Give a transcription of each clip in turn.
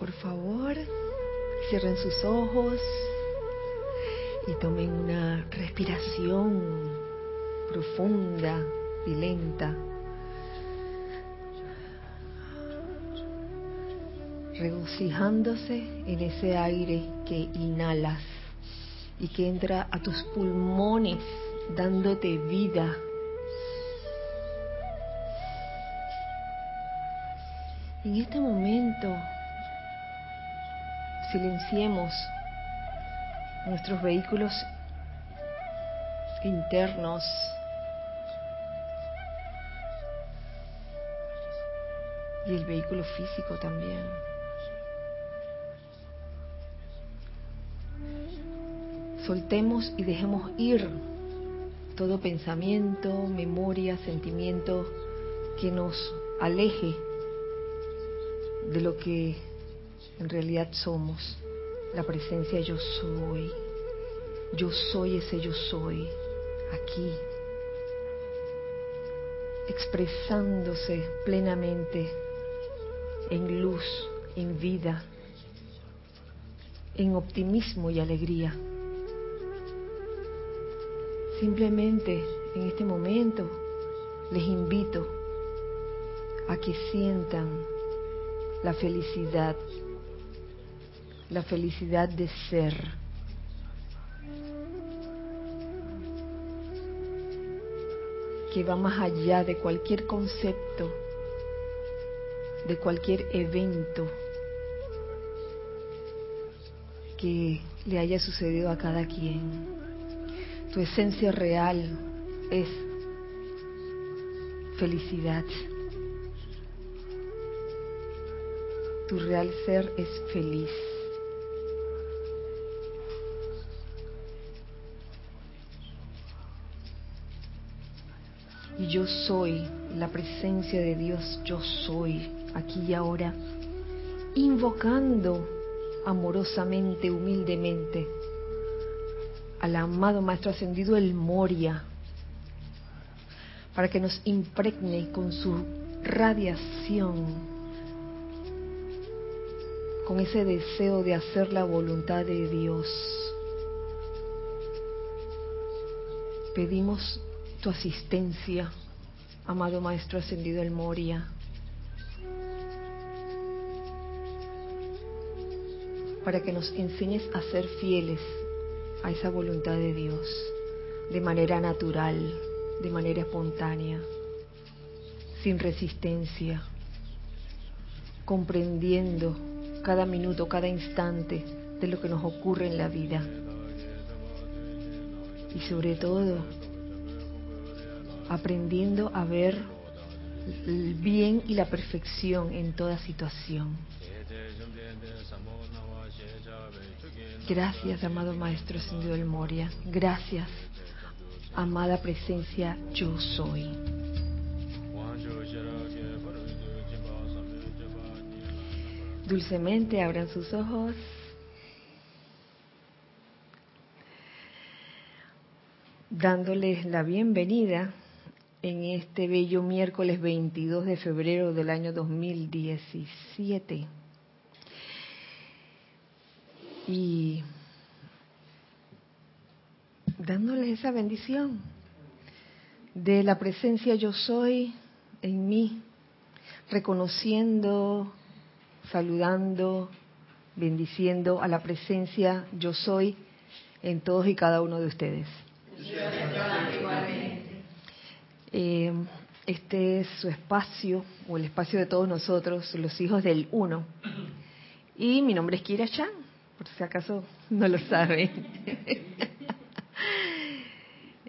por favor, cierren sus ojos y tomen una respiración profunda y lenta. regocijándose en ese aire que inhalas y que entra a tus pulmones dándote vida. En este momento silenciemos nuestros vehículos internos y el vehículo físico también. Soltemos y dejemos ir todo pensamiento, memoria, sentimiento que nos aleje de lo que en realidad somos, la presencia yo soy. Yo soy ese yo soy, aquí, expresándose plenamente en luz, en vida, en optimismo y alegría. Simplemente en este momento les invito a que sientan la felicidad, la felicidad de ser. que va más allá de cualquier concepto, de cualquier evento que le haya sucedido a cada quien. Tu esencia real es felicidad. Tu real ser es feliz. Y yo soy la presencia de Dios, yo soy aquí y ahora, invocando amorosamente, humildemente al amado Maestro Ascendido el Moria, para que nos impregne con su radiación, con ese deseo de hacer la voluntad de Dios. Pedimos tu asistencia, amado Maestro Ascendido el Moria. para que nos enseñes a ser fieles a esa voluntad de Dios de manera natural, de manera espontánea, sin resistencia, comprendiendo cada minuto, cada instante de lo que nos ocurre en la vida. Y sobre todo, aprendiendo a ver el bien y la perfección en toda situación. Gracias, amado Maestro Ascendido del Moria. Gracias, amada presencia, yo soy. Dulcemente abran sus ojos. Dándoles la bienvenida en este bello miércoles 22 de febrero del año 2017 y dándoles esa bendición de la presencia yo soy en mí, reconociendo, saludando, bendiciendo a la presencia yo soy en todos y cada uno de ustedes. Eh, este es su espacio, o el espacio de todos nosotros, los hijos del uno. Y mi nombre es Kira Chan por si acaso no lo sabe.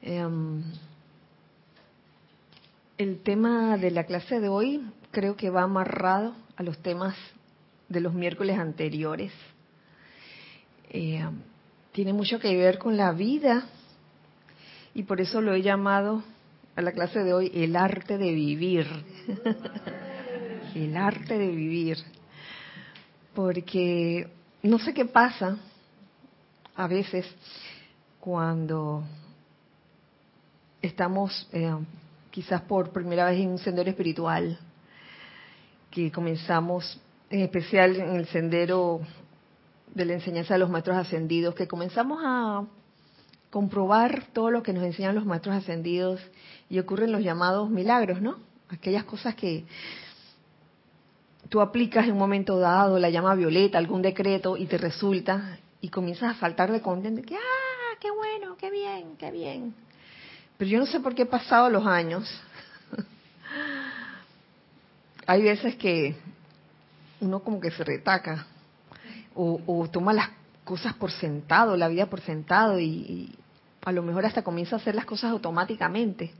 Em, el tema de la clase de hoy creo que va amarrado a los temas de los miércoles anteriores. Em, tiene mucho que ver con la vida y por eso lo he llamado a la clase de hoy el arte de vivir. el arte de vivir. Porque no sé qué pasa a veces cuando estamos eh, quizás por primera vez en un sendero espiritual, que comenzamos en especial en el sendero de la enseñanza de los maestros ascendidos, que comenzamos a comprobar todo lo que nos enseñan los maestros ascendidos y ocurren los llamados milagros, ¿no? Aquellas cosas que tú aplicas en un momento dado, la llama violeta, algún decreto y te resulta y comienzas a faltar de contento, que ah, qué bueno, qué bien, qué bien. Pero yo no sé por qué he pasado los años. Hay veces que uno como que se retaca o, o toma las cosas por sentado, la vida por sentado y, a lo mejor hasta comienza a hacer las cosas automáticamente.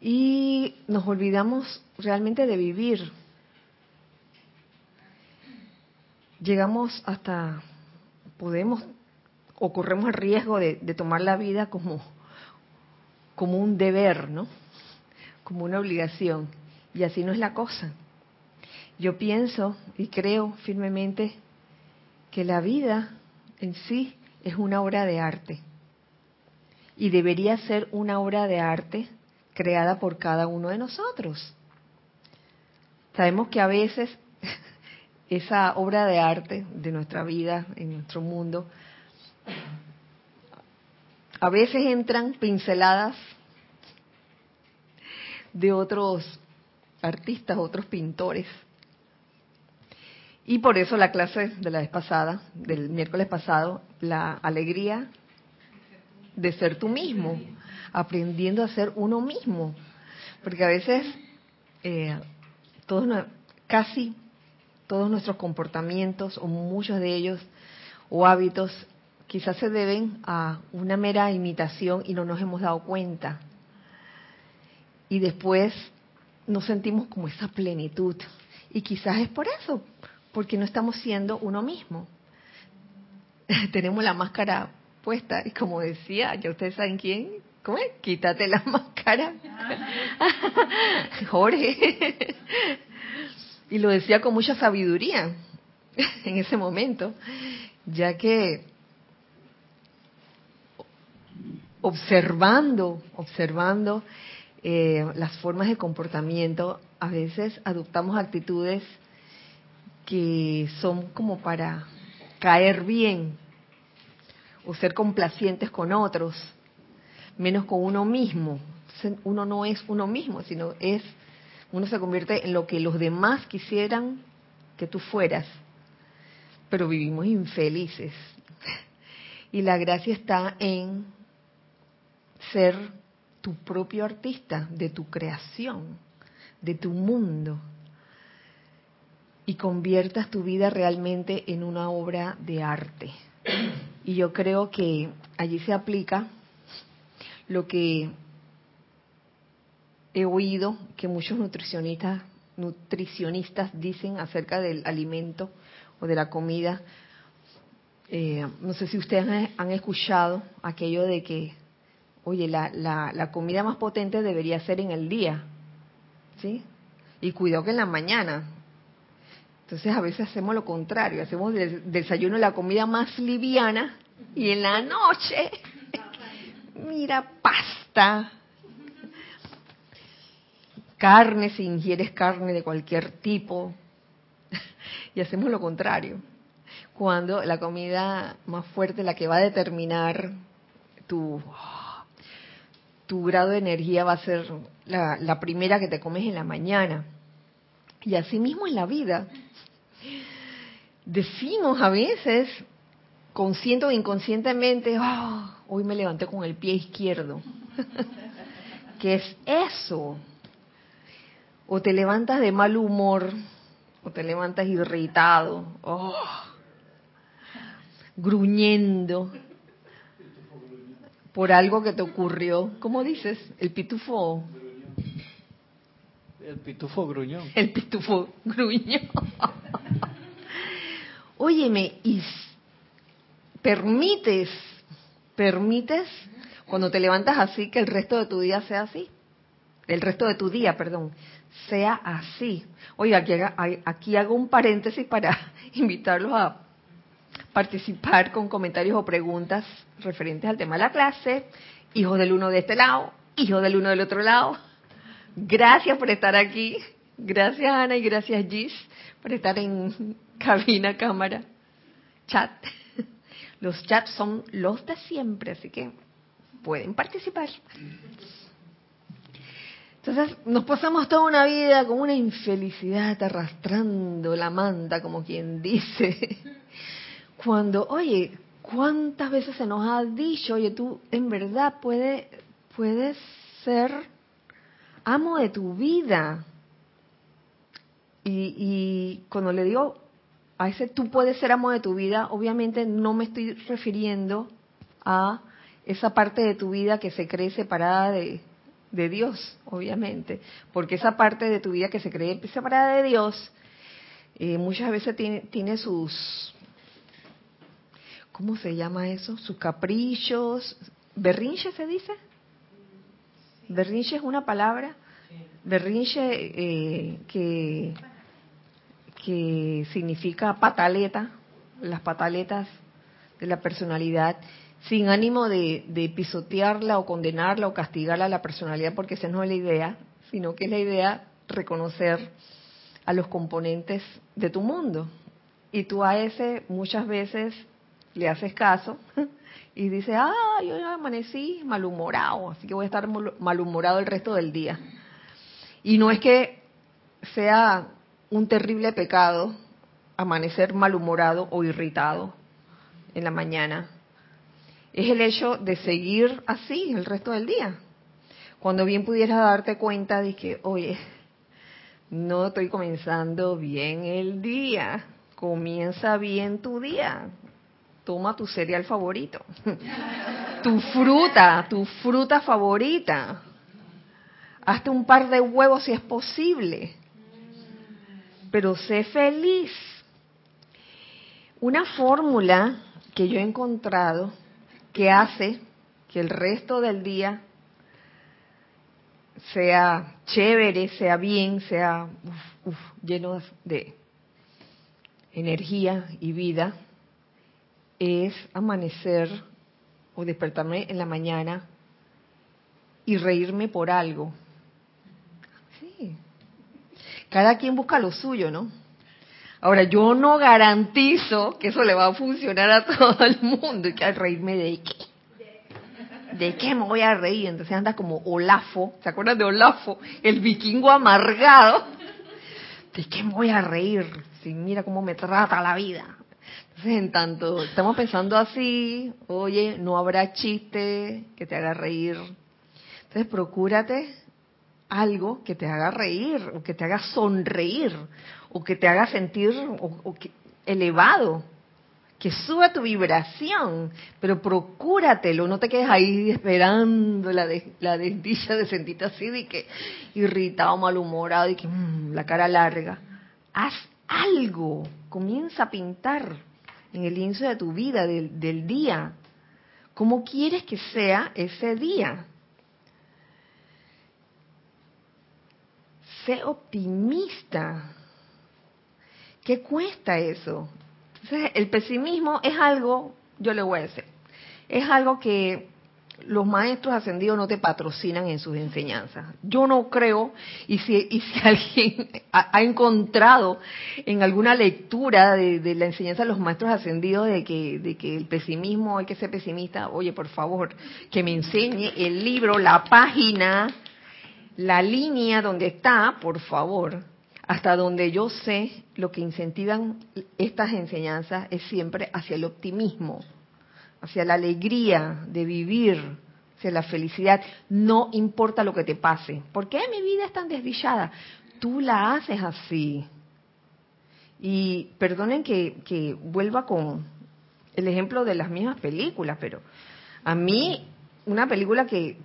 Y nos olvidamos realmente de vivir. Llegamos hasta, podemos o corremos el riesgo de, de tomar la vida como, como un deber, ¿no? Como una obligación. Y así no es la cosa. Yo pienso y creo firmemente que la vida en sí es una obra de arte y debería ser una obra de arte creada por cada uno de nosotros. Sabemos que a veces esa obra de arte de nuestra vida, en nuestro mundo, a veces entran pinceladas de otros artistas, otros pintores, y por eso la clase de la vez pasada, del miércoles pasado, la alegría de ser tú mismo, aprendiendo a ser uno mismo. Porque a veces, eh, todos, casi todos nuestros comportamientos, o muchos de ellos, o hábitos, quizás se deben a una mera imitación y no nos hemos dado cuenta. Y después nos sentimos como esa plenitud. Y quizás es por eso, porque no estamos siendo uno mismo. Tenemos la máscara puesta y como decía, ya ustedes saben quién, ¿cómo es? Quítate la máscara. Jorge. y lo decía con mucha sabiduría en ese momento, ya que observando, observando eh, las formas de comportamiento, a veces adoptamos actitudes que son como para caer bien o ser complacientes con otros, menos con uno mismo. Uno no es uno mismo, sino es, uno se convierte en lo que los demás quisieran que tú fueras, pero vivimos infelices. Y la gracia está en ser tu propio artista de tu creación, de tu mundo y conviertas tu vida realmente en una obra de arte. Y yo creo que allí se aplica lo que he oído que muchos nutricionistas nutricionistas dicen acerca del alimento o de la comida. Eh, no sé si ustedes han escuchado aquello de que, oye, la, la, comida más potente debería ser en el día, ¿sí? Y cuidado que en la mañana, entonces a veces hacemos lo contrario, hacemos del desayuno la comida más liviana y en la noche, mira, pasta, carne si ingieres carne de cualquier tipo y hacemos lo contrario. Cuando la comida más fuerte, la que va a determinar tu, tu grado de energía va a ser la, la primera que te comes en la mañana. Y así mismo en la vida decimos a veces, consciente o inconscientemente, oh, hoy me levanté con el pie izquierdo. ¿Qué es eso? O te levantas de mal humor, o te levantas irritado, oh, gruñendo por algo que te ocurrió. ¿Cómo dices? El pitufo. El pitufo gruñón. El pitufo gruñón. Óyeme, y permites, permites cuando te levantas así que el resto de tu día sea así. El resto de tu día, perdón, sea así. Oye, aquí, aquí hago un paréntesis para invitarlos a participar con comentarios o preguntas referentes al tema de la clase. Hijo del uno de este lado, hijo del uno del otro lado. Gracias por estar aquí. Gracias Ana y gracias Gis por estar en cabina, cámara, chat. Los chats son los de siempre, así que pueden participar. Entonces nos pasamos toda una vida con una infelicidad arrastrando la manta, como quien dice. Cuando, oye, ¿cuántas veces se nos ha dicho, oye, tú en verdad puedes, puedes ser amo de tu vida? Y, y cuando le digo a ese tú puedes ser amo de tu vida, obviamente no me estoy refiriendo a esa parte de tu vida que se cree separada de, Dios, obviamente, porque esa parte de tu vida que se cree separada de Dios eh, muchas veces tiene, tiene sus, ¿cómo se llama eso? Sus caprichos, berrinche se dice. Berrinche es una palabra. Berrinche eh, que que significa pataleta, las pataletas de la personalidad, sin ánimo de, pisotearla o condenarla o castigarla a la personalidad, porque esa no es la idea, sino que es la idea reconocer a los componentes de tu mundo. Y tú a ese muchas veces le haces caso y dices, ah, yo amanecí malhumorado, así que voy a estar malhumorado el resto del día. Y no es que sea un terrible pecado amanecer malhumorado o irritado en la mañana. Es el hecho de seguir así el resto del día. Cuando bien pudieras darte cuenta de que, oye, no estoy comenzando bien el día. Comienza bien tu día. Toma tu cereal favorito. tu fruta, tu fruta favorita. Hazte un par de huevos si es posible pero sé feliz. Una fórmula que yo he encontrado que hace que el resto del día sea chévere, sea bien, sea lleno de energía y vida, es amanecer o despertarme en la mañana y reírme por algo. Cada quien busca lo suyo, ¿no? Ahora, yo no garantizo que eso le va a funcionar a todo el mundo. Y que reírme de qué. ¿De qué me voy a reír? Entonces anda como Olafo. ¿Se acuerdan de Olafo? El vikingo amargado. ¿De qué me voy a reír? Si mira cómo me trata la vida. Entonces, en tanto estamos pensando así, oye, no habrá chiste que te haga reír. Entonces, procúrate algo que te haga reír o que te haga sonreír o que te haga sentir elevado, que suba tu vibración, pero procúratelo, no te quedes ahí esperando la, de, la desdicha de sentirte así de que irritado, malhumorado y que mm, la cara larga. Haz algo, comienza a pintar en el inicio de tu vida, del, del día. ¿Cómo quieres que sea ese día? Sé optimista. ¿Qué cuesta eso? Entonces, el pesimismo es algo, yo le voy a decir, es algo que los maestros ascendidos no te patrocinan en sus enseñanzas. Yo no creo, y si, y si alguien ha, encontrado en alguna lectura de, la enseñanza de los maestros ascendidos de que, de que el pesimismo hay que ser pesimista, oye, por favor, que me enseñe el libro, la página la línea donde está, por favor, hasta donde yo sé, lo que incentivan estas enseñanzas es siempre hacia el optimismo, hacia la alegría de vivir, hacia la felicidad. No importa lo que te pase. ¿Por qué mi vida es tan desdichada? Tú la haces así. Y perdonen que, que vuelva con el ejemplo de las mismas películas, pero a mí una película que,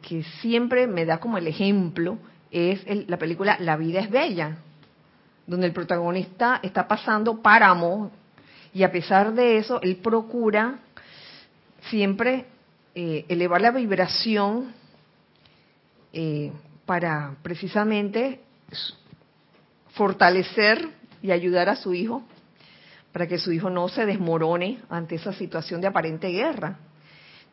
siempre me da como el ejemplo es la película La vida es bella, donde el protagonista está pasando páramo y a pesar de eso, él procura siempre eh, elevar la vibración eh, para precisamente fortalecer y ayudar a su hijo, para que su hijo no se desmorone ante esa situación de aparente guerra.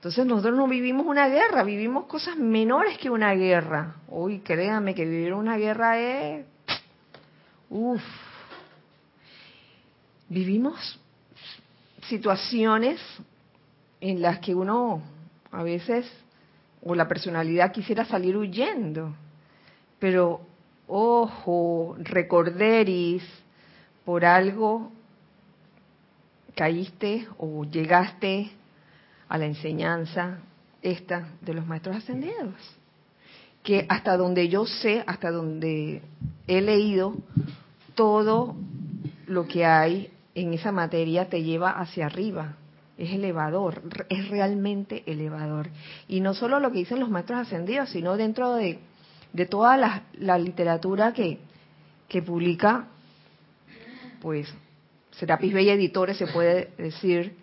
Entonces nosotros no vivimos una guerra, vivimos cosas menores que una guerra. Uy, créanme que vivir una guerra es Uf. Vivimos situaciones en las que uno a veces o la personalidad quisiera salir huyendo, pero ojo, recorderis, por algo caíste o llegaste a la enseñanza esta de los maestros ascendidos. Que hasta donde yo sé, hasta donde he leído, todo lo que hay en esa materia te lleva hacia arriba. Es elevador, es realmente elevador. Y no solo lo que dicen los maestros ascendidos, sino dentro de, de toda la, la literatura que, que publica, pues, Serapis Bella Editores, se puede decir,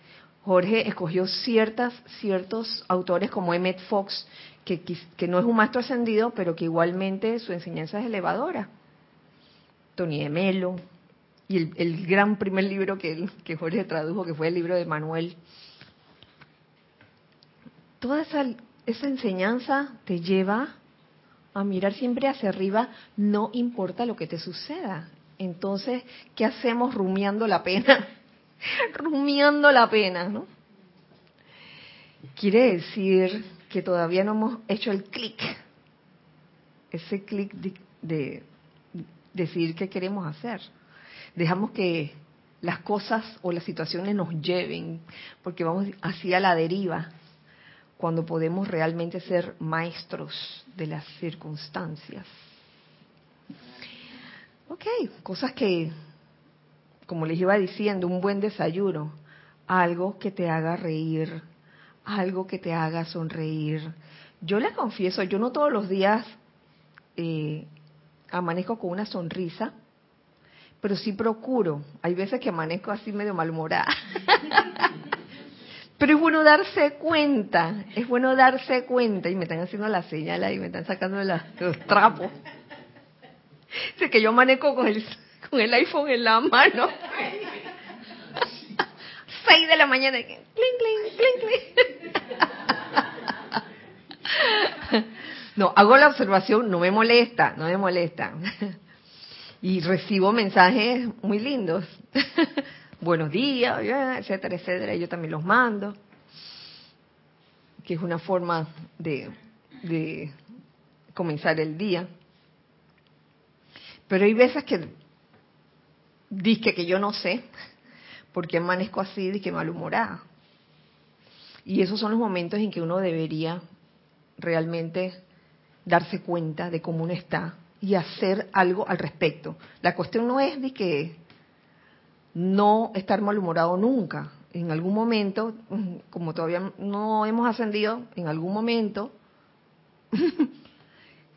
Jorge escogió ciertas, ciertos autores como Emmett Fox, que, no es un maestro ascendido, pero que igualmente su enseñanza es elevadora. Tony de Melo, y el, el, gran primer libro que, que Jorge tradujo, que fue el libro de Manuel. Toda esa, esa enseñanza te lleva a mirar siempre hacia arriba, no importa lo que te suceda. Entonces, ¿qué hacemos rumiando la pena? rumiando la pena, ¿no? Quiere decir que todavía no hemos hecho el clic, ese clic de, de, decidir qué queremos hacer. Dejamos que las cosas o las situaciones nos lleven, porque vamos hacia la deriva, cuando podemos realmente ser maestros de las circunstancias. Ok, cosas que como les iba diciendo, un buen desayuno, algo que te haga reír, algo que te haga sonreír. Yo les confieso, yo no todos los días eh, amanezco con una sonrisa, pero sí procuro. Hay veces que amanezco así medio malhumorada. pero es bueno darse cuenta, es bueno darse cuenta. Y me están haciendo la señal y me están sacando los trapos. Sé que yo amanezco con el con el iPhone en la mano. Seis de la mañana. Cling, cling, cling, cling. No, hago la observación, no me molesta, no me molesta. Y recibo mensajes muy lindos. Buenos días, etcétera, etcétera. Yo también los mando. Que es una forma de, de comenzar el día. Pero hay veces que Dice que yo no sé por qué amanezco así, que malhumorada. Y esos son los momentos en que uno debería realmente darse cuenta de cómo uno está y hacer algo al respecto. La cuestión no es de que no estar malhumorado nunca. En algún momento, como todavía no hemos ascendido, en algún momento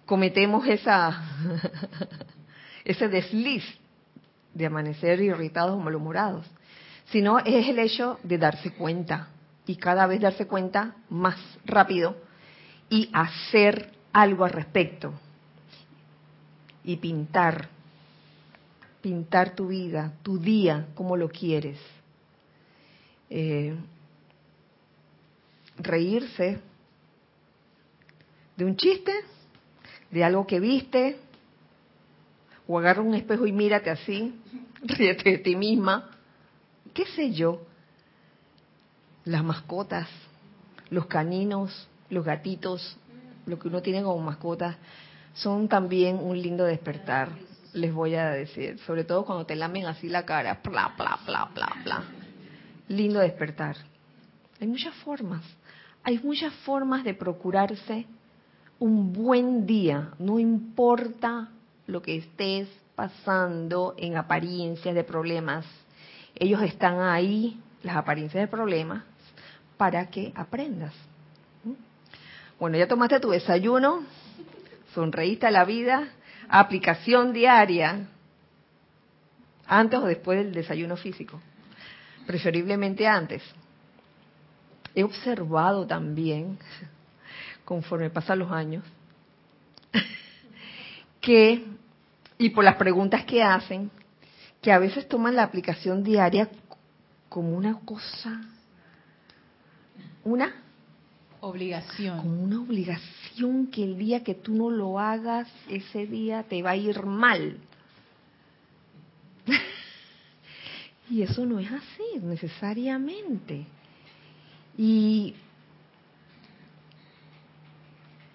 cometemos esa ese desliz de amanecer irritados o malhumorados, sino es el hecho de darse cuenta y cada vez darse cuenta más rápido y hacer algo al respecto y pintar, pintar tu vida, tu día, como lo quieres. Eh, reírse de un chiste, de algo que viste, o agarra un espejo y mírate así, ríete de ti misma, qué sé yo, las mascotas, los caninos, los gatitos, lo que uno tiene como mascotas, son también un lindo despertar, les voy a decir, sobre todo cuando te lamen así la cara, bla, bla, bla, bla, bla. Lindo despertar. Hay muchas formas, hay muchas formas de procurarse un buen día, no importa lo que estés pasando en apariencias de problemas. Ellos están ahí, las apariencias de problemas, para que aprendas. ¿Mm? Bueno, ya tomaste tu desayuno, sonreíste a la vida, aplicación diaria, antes o después del desayuno físico, preferiblemente antes. He observado también, conforme pasan los años, que y por las preguntas que hacen, que a veces toman la aplicación diaria como una cosa, una obligación. Como una obligación que el día que tú no lo hagas, ese día te va a ir mal. Y eso no es así, necesariamente. Y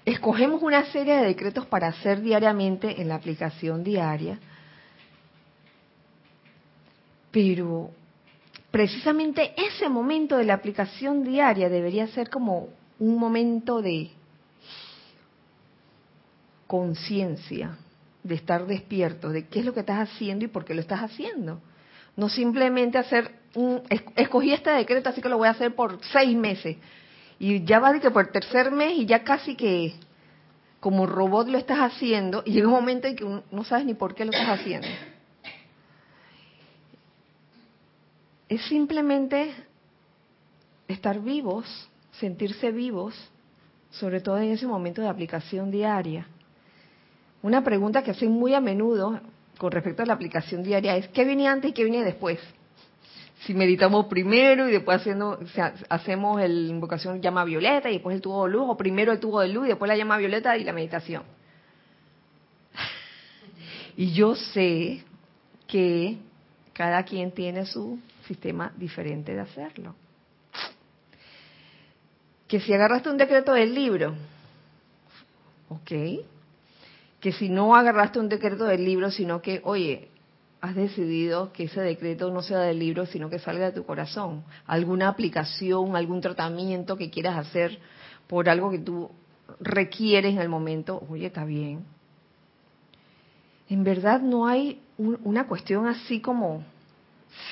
escogemos una serie de decretos para hacer diariamente en la aplicación diaria, pero precisamente ese momento de la aplicación diaria debería ser como un momento de conciencia, de estar despierto, de qué es lo que estás haciendo y por qué lo estás haciendo. No simplemente hacer un, escogí este decreto, así que lo voy a hacer por seis meses. Y ya va de que por tercer mes y ya casi que como robot lo estás haciendo y llega un momento en que no sabes ni por qué lo estás haciendo. Es simplemente estar vivos, sentirse vivos, sobre todo en ese momento de aplicación diaria. Una pregunta que hacen muy a menudo con respecto a la aplicación diaria es, ¿qué viene antes y qué viene después? Si meditamos primero y después haciendo, hacemos la invocación llama violeta y después el tubo de luz, o primero el tubo de luz y después la llama violeta y la meditación. Y yo sé que cada quien tiene su sistema diferente de hacerlo. Que si agarraste un decreto del libro, ok, que si no agarraste un decreto del libro, sino que, oye, has decidido que ese decreto no sea del libro, sino que salga de tu corazón. Alguna aplicación, algún tratamiento que quieras hacer por algo que tú requieres en el momento, oye, está bien. En verdad no hay una cuestión así como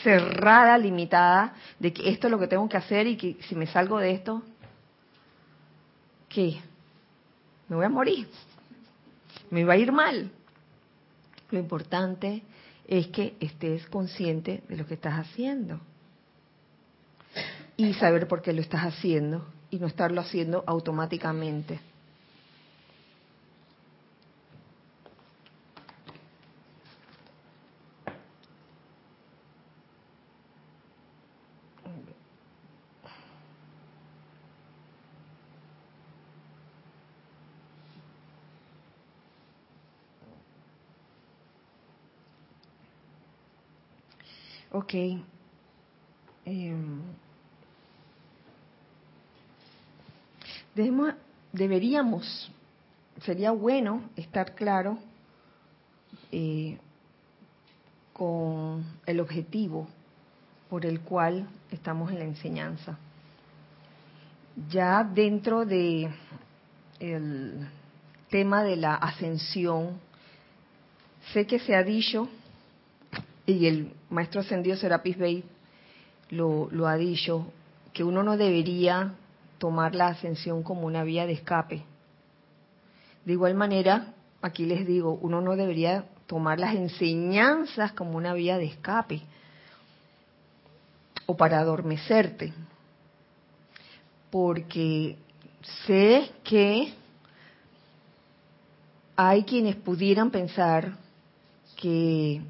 cerrada, limitada, de que esto es lo que tengo que hacer y que si me salgo de esto, ¿qué? Me voy a morir me va a ir mal. Lo importante es que estés consciente de lo que estás haciendo y saber por qué lo estás haciendo y no estarlo haciendo automáticamente. Ok. Em, deberíamos, sería bueno estar claro eh, con el objetivo por el cual estamos en la enseñanza. Ya dentro de el tema de la ascensión, sé que se ha dicho y el maestro ascendido Serapis Bey lo, lo ha dicho, que uno no debería tomar la ascensión como una vía de escape. De igual manera, aquí les digo, uno no debería tomar las enseñanzas como una vía de escape o para adormecerte, porque sé que hay quienes pudieran pensar que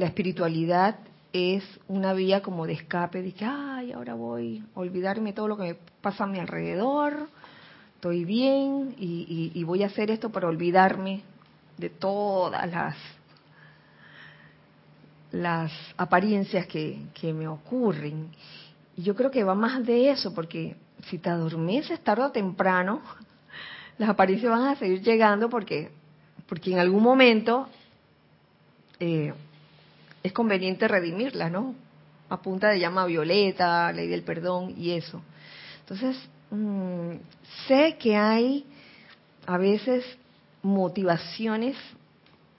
la espiritualidad es una vía como de escape, de que, ay, ahora voy a olvidarme todo lo que me pasa a mi alrededor, estoy bien y, voy a hacer esto para olvidarme de todas las, las apariencias que, que me ocurren. Y yo creo que va más de eso, porque si te adormeces tarde o temprano, las apariencias van a seguir llegando porque, porque en algún momento eh, es conveniente redimirla, ¿no? A punta de llama violeta, ley del perdón y eso. Entonces, mm, sé que hay a veces motivaciones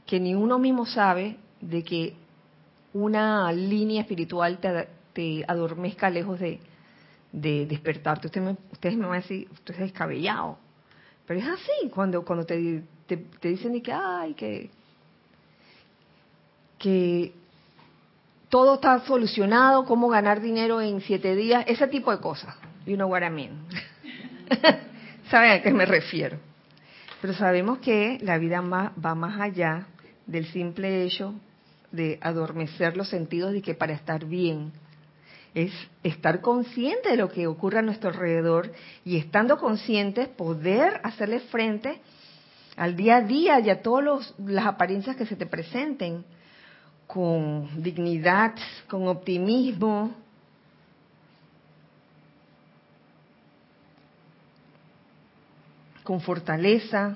que ni uno mismo sabe de que una línea espiritual te, adormezca lejos de, despertarte. Usted me, ustedes me van a decir, usted es descabellado. Pero es así, cuando, cuando te, te, dicen que, ay, que, que todo está solucionado, cómo ganar dinero en siete días, ese tipo de cosas. You know what I mean. ¿Saben a qué me refiero? Pero sabemos que la vida va más allá del simple hecho de adormecer los sentidos y que para estar bien es estar consciente de lo que ocurre a nuestro alrededor y estando conscientes poder hacerle frente al día a día y a todas las apariencias que se te presenten con dignidad, con optimismo. con fortaleza,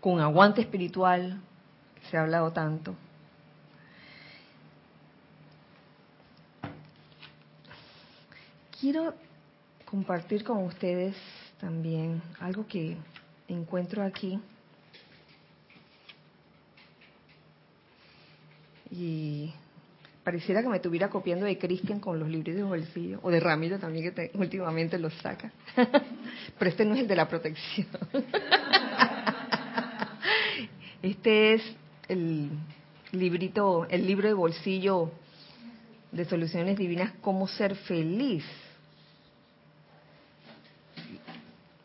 con aguante espiritual, que se ha hablado tanto. Quiero compartir con ustedes también algo que encuentro aquí. Y pareciera que me estuviera copiando de Cristian con los libros de bolsillo, o de Ramiro también, que últimamente los saca. Pero este no es el de la protección. este es el librito, el libro de bolsillo de soluciones divinas, cómo ser feliz.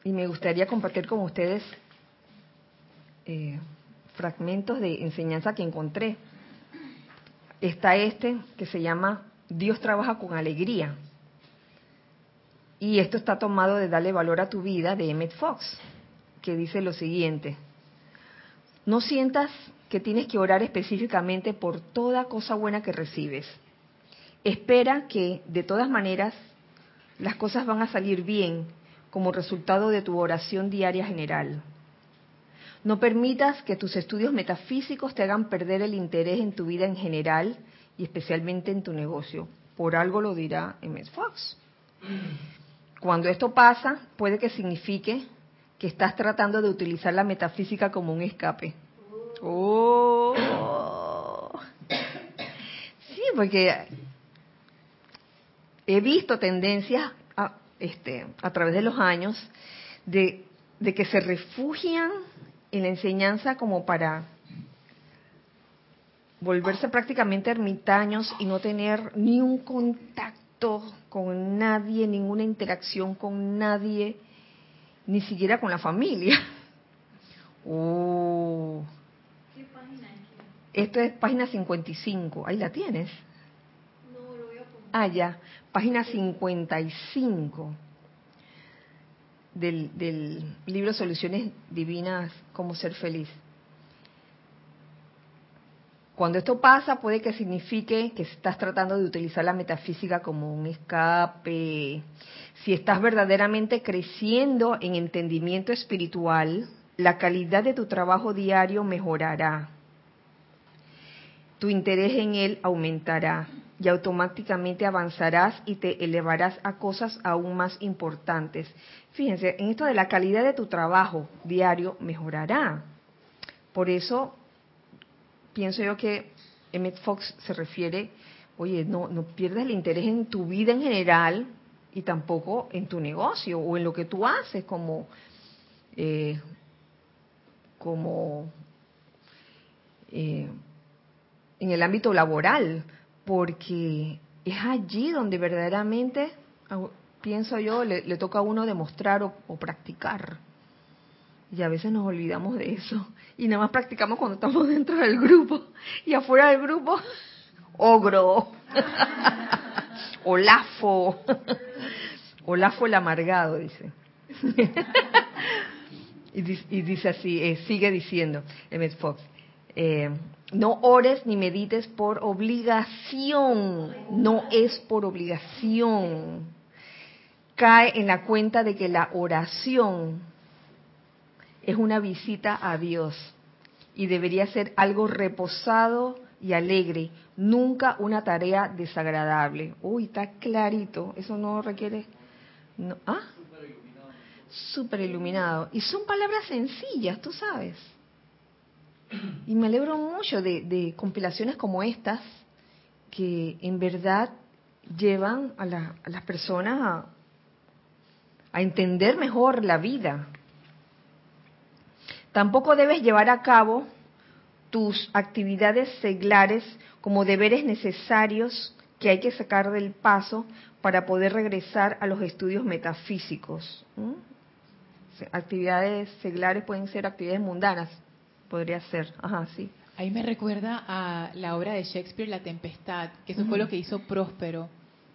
Y me gustaría compartir con ustedes eh, fragmentos de enseñanza que encontré está este que se llama Dios trabaja con alegría. Y esto está tomado de Darle valor a tu vida de Emmett Fox, que dice lo siguiente. No sientas que tienes que orar específicamente por toda cosa buena que recibes. Espera que, de todas maneras, las cosas van a salir bien como resultado de tu oración diaria general. No permitas que tus estudios metafísicos te hagan perder el interés en tu vida en general y especialmente en tu negocio. Por algo lo dirá M.S. Fox. Cuando esto pasa, puede que signifique que estás tratando de utilizar la metafísica como un escape. Oh. Sí, porque he visto tendencias a, este, a través de los años de que se refugian en la enseñanza como para volverse prácticamente ermitaños y no tener ni un contacto con nadie, ninguna interacción con nadie, ni siquiera con la familia. Oh. ¿Qué página es? Esto es página 55. Ahí la tienes. No, lo voy a Ah, ya. Página 55 del, del libro Soluciones Divinas, cómo ser feliz. Cuando esto pasa puede que signifique que estás tratando de utilizar la metafísica como un escape. Si estás verdaderamente creciendo en entendimiento espiritual, la calidad de tu trabajo diario mejorará. Tu interés en él aumentará y automáticamente avanzarás y te elevarás a cosas aún más importantes. Fíjense, en esto de la calidad de tu trabajo diario mejorará. Por eso pienso yo que Emmett Fox se refiere, oye, no, no pierdas el interés en tu vida en general y tampoco en tu negocio o en lo que tú haces como, eh, como eh, en el ámbito laboral, porque es allí donde verdaderamente, pienso yo, le, toca a uno demostrar o practicar. Y a veces nos olvidamos de eso. Y nada más practicamos cuando estamos dentro del grupo. Y afuera del grupo, ogro. Olafo. Olafo el amargado, dice. y, dice así, eh, sigue diciendo, Emmett Fox. Eh, no ores ni medites por obligación. No es por obligación. Cae en la cuenta de que la oración es una visita a Dios y debería ser algo reposado y alegre, nunca una tarea desagradable. Uy, está clarito, eso no requiere... No, ¿Ah? Súper iluminado. Y son palabras sencillas, tú sabes. Y me alegro mucho de, compilaciones como estas, que en verdad llevan a, las personas a entender mejor la vida, Tampoco debes llevar a cabo tus actividades seglares como deberes necesarios que hay que sacar del paso para poder regresar a los estudios metafísicos. Actividades seglares pueden ser actividades mundanas, podría ser. Ajá, sí. Ahí me recuerda a la obra de Shakespeare, La Tempestad, que eso fue lo que hizo Próspero.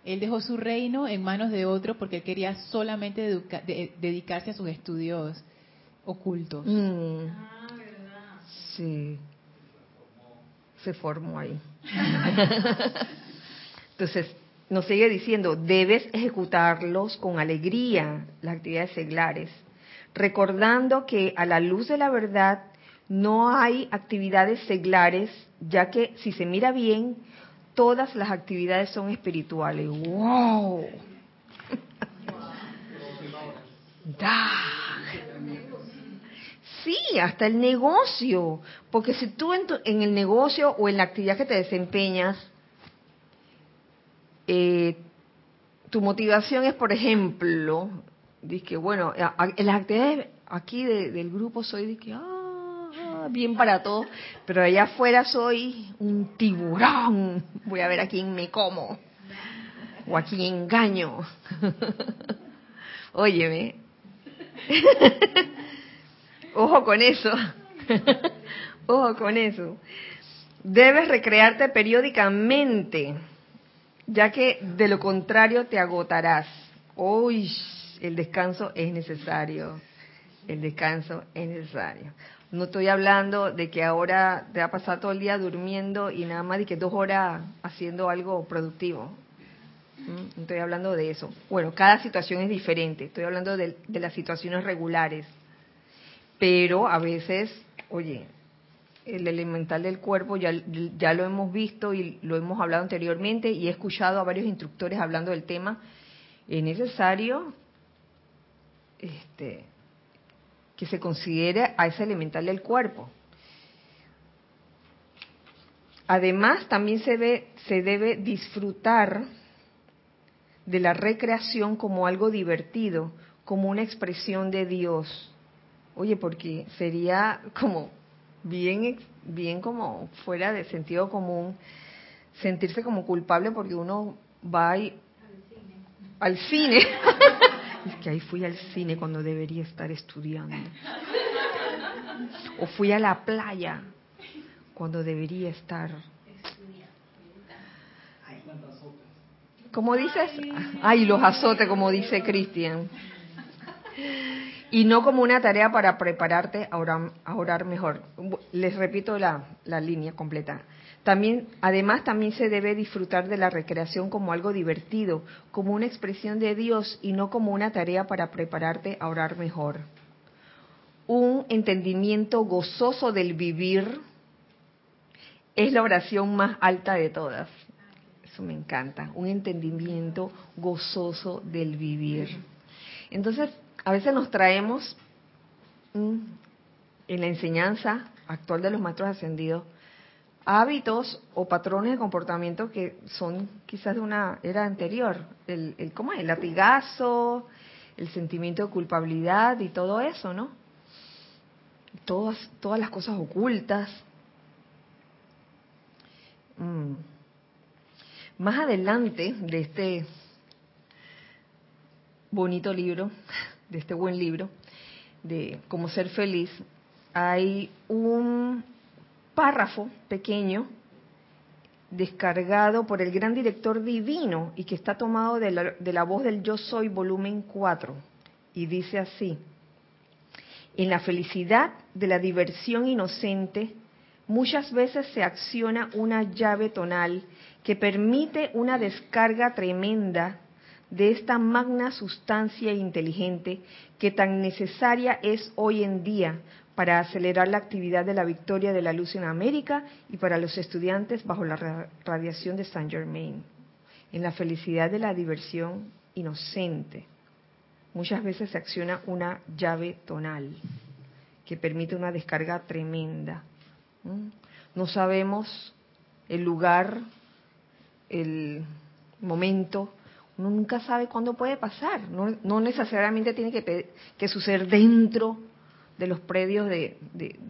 Él dejó su reino en manos de otro porque él quería solamente dedicarse a sus estudios ocultos. Mm. Ah, Sí. Se formó ahí. Entonces, nos sigue diciendo, debes ejecutarlos con alegría, las actividades seglares, recordando que a la luz de la verdad no hay actividades seglares, ya que si se mira bien, todas las actividades son espirituales. ¡Wow! Sí, hasta el negocio. Porque si tú en, en, el negocio o en la actividad que te desempeñas, eh, tu motivación es, por ejemplo, que bueno, en las actividades aquí del grupo soy de que, ah, bien para todo, pero allá afuera soy un tiburón. Voy a ver a quién me como o a quién engaño. Óyeme. Ojo con eso. Ojo con eso. Debes recrearte periódicamente, ya que de lo contrario te agotarás. Uy, el descanso es necesario. El descanso es necesario. No estoy hablando de que ahora te va a pasar todo el día durmiendo y nada más de que dos horas haciendo algo productivo. No estoy hablando de eso. Bueno, cada situación es diferente. Estoy hablando de, de las situaciones regulares. Pero a veces, oye, el elemental del cuerpo ya, ya lo hemos visto y lo hemos hablado anteriormente y he escuchado a varios instructores hablando del tema. Es necesario este, que se considere a ese elemental del cuerpo. Además, también se, ve, se debe disfrutar de la recreación como algo divertido, como una expresión de Dios. Oye, porque sería como bien, bien como fuera de sentido común sentirse como culpable porque uno va al cine. Al cine. es que ahí fui al cine cuando debería estar estudiando. O fui a la playa cuando debería estar. ¿Cómo dices? Ay, los azotes, como dice Cristian. Y no como una tarea para prepararte a orar, a orar mejor. Les repito la, la línea completa. También, además, también se debe disfrutar de la recreación como algo divertido, como una expresión de Dios y no como una tarea para prepararte a orar mejor. Un entendimiento gozoso del vivir es la oración más alta de todas. Eso me encanta, un entendimiento gozoso del vivir. Entonces, a veces nos traemos mm, en la enseñanza actual de los maestros ascendidos hábitos o patrones de comportamiento que son quizás de una era anterior. El, ¿Cómo es? El latigazo, el sentimiento de culpabilidad y todo eso, ¿no? Todas, todas las cosas ocultas. Mm. Más adelante de este bonito libro, de este buen libro, de cómo ser feliz, hay un párrafo pequeño descargado por el gran director divino y que está tomado de la, voz del Yo Soy, volumen 4. Y dice así, en la felicidad de la diversión inocente, muchas veces se acciona una llave tonal que permite una descarga tremenda de esta magna sustancia inteligente que tan necesaria es hoy en día para acelerar la actividad de la victoria de la luz en América y para los estudiantes bajo la radiación de Saint Germain, en la felicidad de la diversión inocente. Muchas veces se acciona una llave tonal que permite una descarga tremenda. No sabemos el lugar, el momento, uno nunca sabe cuándo puede pasar, no, necesariamente tiene que, que suceder dentro de los predios de,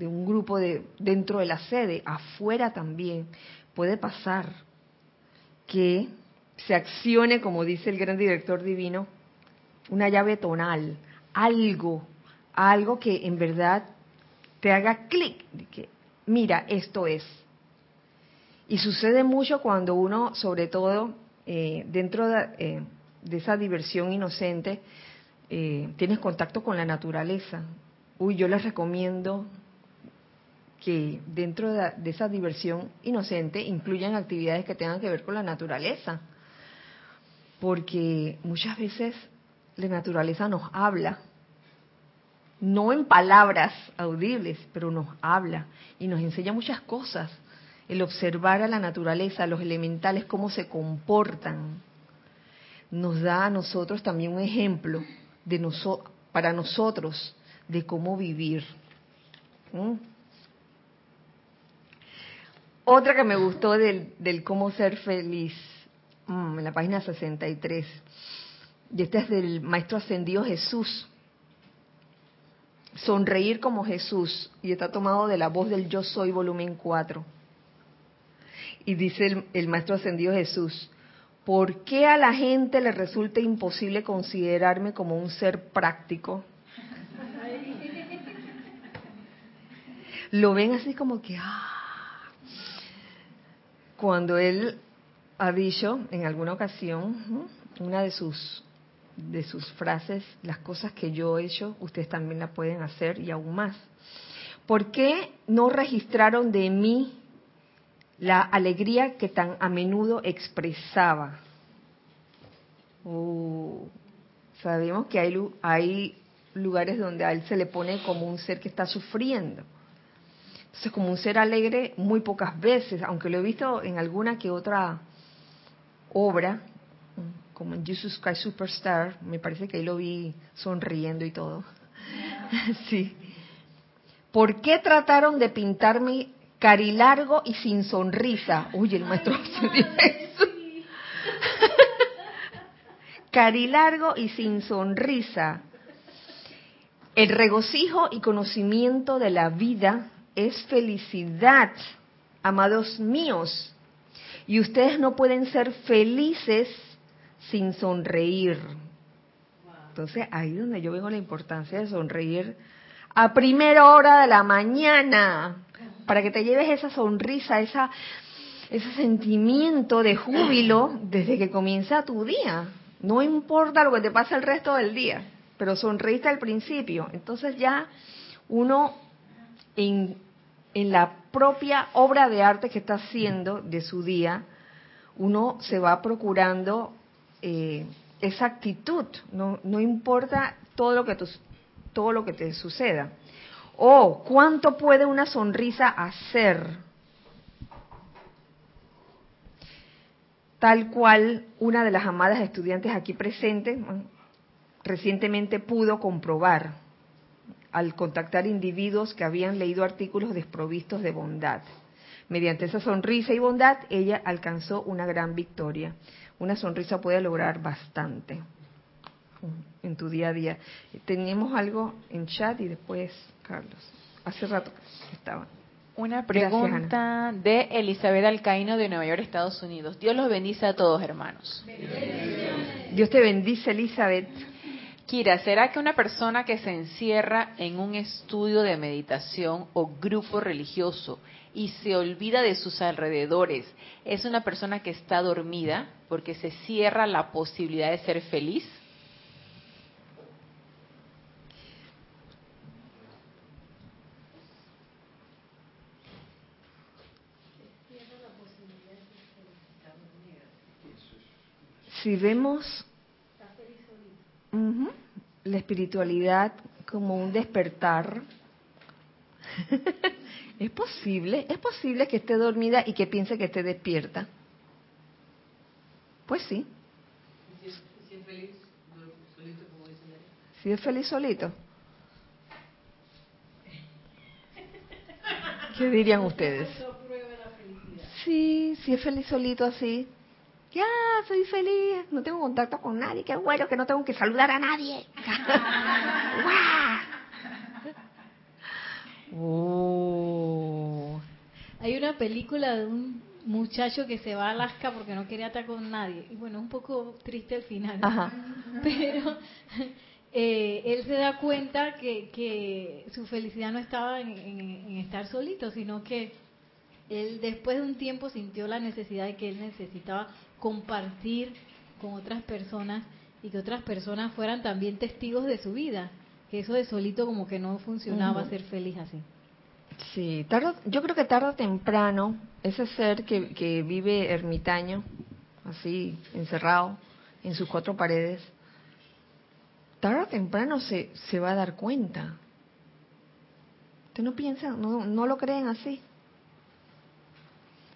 un grupo de dentro de la sede, afuera también puede pasar que se accione, como dice el gran director divino, una llave tonal, algo, algo que en verdad te haga clic, que mira, esto es. Y sucede mucho cuando uno, sobre todo eh, dentro de, eh, de, esa diversión inocente, eh, tienes contacto con la naturaleza uy, yo les recomiendo que dentro de, esa diversión inocente incluyan actividades que tengan que ver con la naturaleza. Porque muchas veces la naturaleza nos habla, no en palabras audibles, pero nos habla y nos enseña muchas cosas. El observar a la naturaleza, a los elementales, cómo se comportan, nos da a nosotros también un ejemplo de noso para nosotros de cómo vivir. Otra que me gustó del, del cómo ser feliz, mm, en la página 63, y esta es del Maestro Ascendido Jesús. Sonreír como Jesús, y está tomado de la voz del Yo Soy, volumen 4. Y dice el, el Maestro Ascendido Jesús, ¿por qué a la gente le resulta imposible considerarme como un ser práctico? Lo ven así como que, ah. Cuando él ha dicho en alguna ocasión, una de sus de sus frases, las cosas que yo he hecho, ustedes también la pueden hacer y aún más. ¿Por qué no registraron de mí la alegría que tan a menudo expresaba? Uh, sabemos que hay, hay lugares donde a él se le pone como un ser que está sufriendo. Entonces, como un ser alegre, muy pocas veces, aunque lo he visto en alguna que otra obra, como en Jesus Christ Superstar, me parece que ahí lo vi sonriendo y todo. sí. ¿Por qué trataron de pintarme carilargo y sin sonrisa? Uy, el maestro carilargo y sin sonrisa. El regocijo y conocimiento de la vida es felicidad, amados míos. Y ustedes no pueden ser felices sin sonreír. Entonces ahí es donde yo veo la importancia de sonreír a primera hora de la mañana, para que te lleves esa sonrisa, esa, ese sentimiento de júbilo desde que comienza tu día. No importa lo que te pase el resto del día, pero sonreíste al principio. Entonces ya uno en, en la propia obra de arte que está haciendo de su día, uno se va procurando eh, esa actitud, no, no importa todo lo, que todo lo que te suceda. O cuánto puede una sonrisa hacer. Tal cual una de las amadas estudiantes aquí presentes recientemente pudo comprobar al contactar individuos que habían leído artículos desprovistos de bondad. Mediante esa sonrisa y bondad, ella alcanzó una gran victoria una sonrisa puede lograr bastante en tu día a día. Teníamos algo en chat y después, Carlos, hace rato estaba. Una pregunta de Elizabeth Alcaíno de Nueva York, Estados Unidos. Dios los bendice a todos, hermanos. Dios te bendice, Elizabeth. Kira, ¿será que una persona que se encierra en un estudio de meditación o grupo religioso y se olvida de sus alrededores, es una persona que está dormida porque se cierra la posibilidad de ser feliz? Si vemos la espiritualidad como un despertar, ¿Es posible? ¿Es posible que esté dormida y que piense que esté despierta? Pues sí. Si es feliz solito, como Si es feliz solito. ¿Qué dirían ustedes? Sí, si es feliz solito así. Ya, soy feliz, no tengo contacto con nadie, qué bueno que no tengo que saludar a nadie. Oh. Hay una película de un muchacho que se va a Alaska porque no quería estar con nadie. Y bueno, un poco triste el final. Pero eh, él se da cuenta que, que su felicidad no estaba en, en, estar solito, sino que él después de un tiempo sintió la necesidad de que él necesitaba compartir con otras personas y que otras personas fueran también testigos de su vida que eso de solito como que no funcionaba ser feliz así. Sí, yo creo que tarde o temprano, ese ser que, que vive ermitaño, así, encerrado en sus cuatro paredes, tarde o temprano se, se va a dar cuenta. ¿Usted no piensa, no, no lo creen así?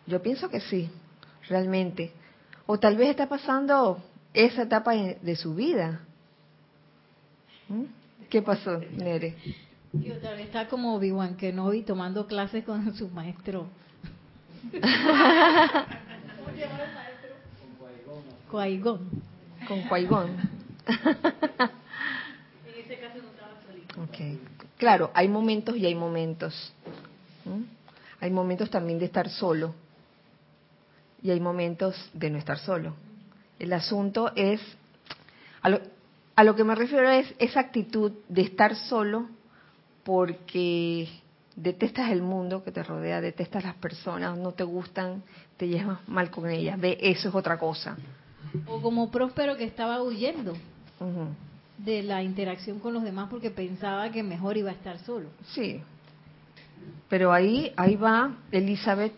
Yo pienso que sí, realmente. O tal vez está pasando esa etapa de su vida. ¿Mm? ¿Qué pasó, Nere? Yo tal vez está como Obi-Wan Kenobi tomando clases con su maestro. Cuaigón. Con Cuaigón. en ese caso no estaba solito. Okay. Claro, hay momentos y hay momentos. ¿Mm? Hay momentos también de estar solo y hay momentos de no estar solo. El asunto es, a lo, a lo que me refiero es esa actitud de estar solo porque detestas el mundo que te rodea, detestas las personas, no te gustan, te llevas mal con ellas. Ve, eso es otra cosa. O como Próspero que estaba huyendo de la interacción con los demás porque pensaba que mejor iba a estar solo. Sí. Pero ahí, ahí va Elizabeth,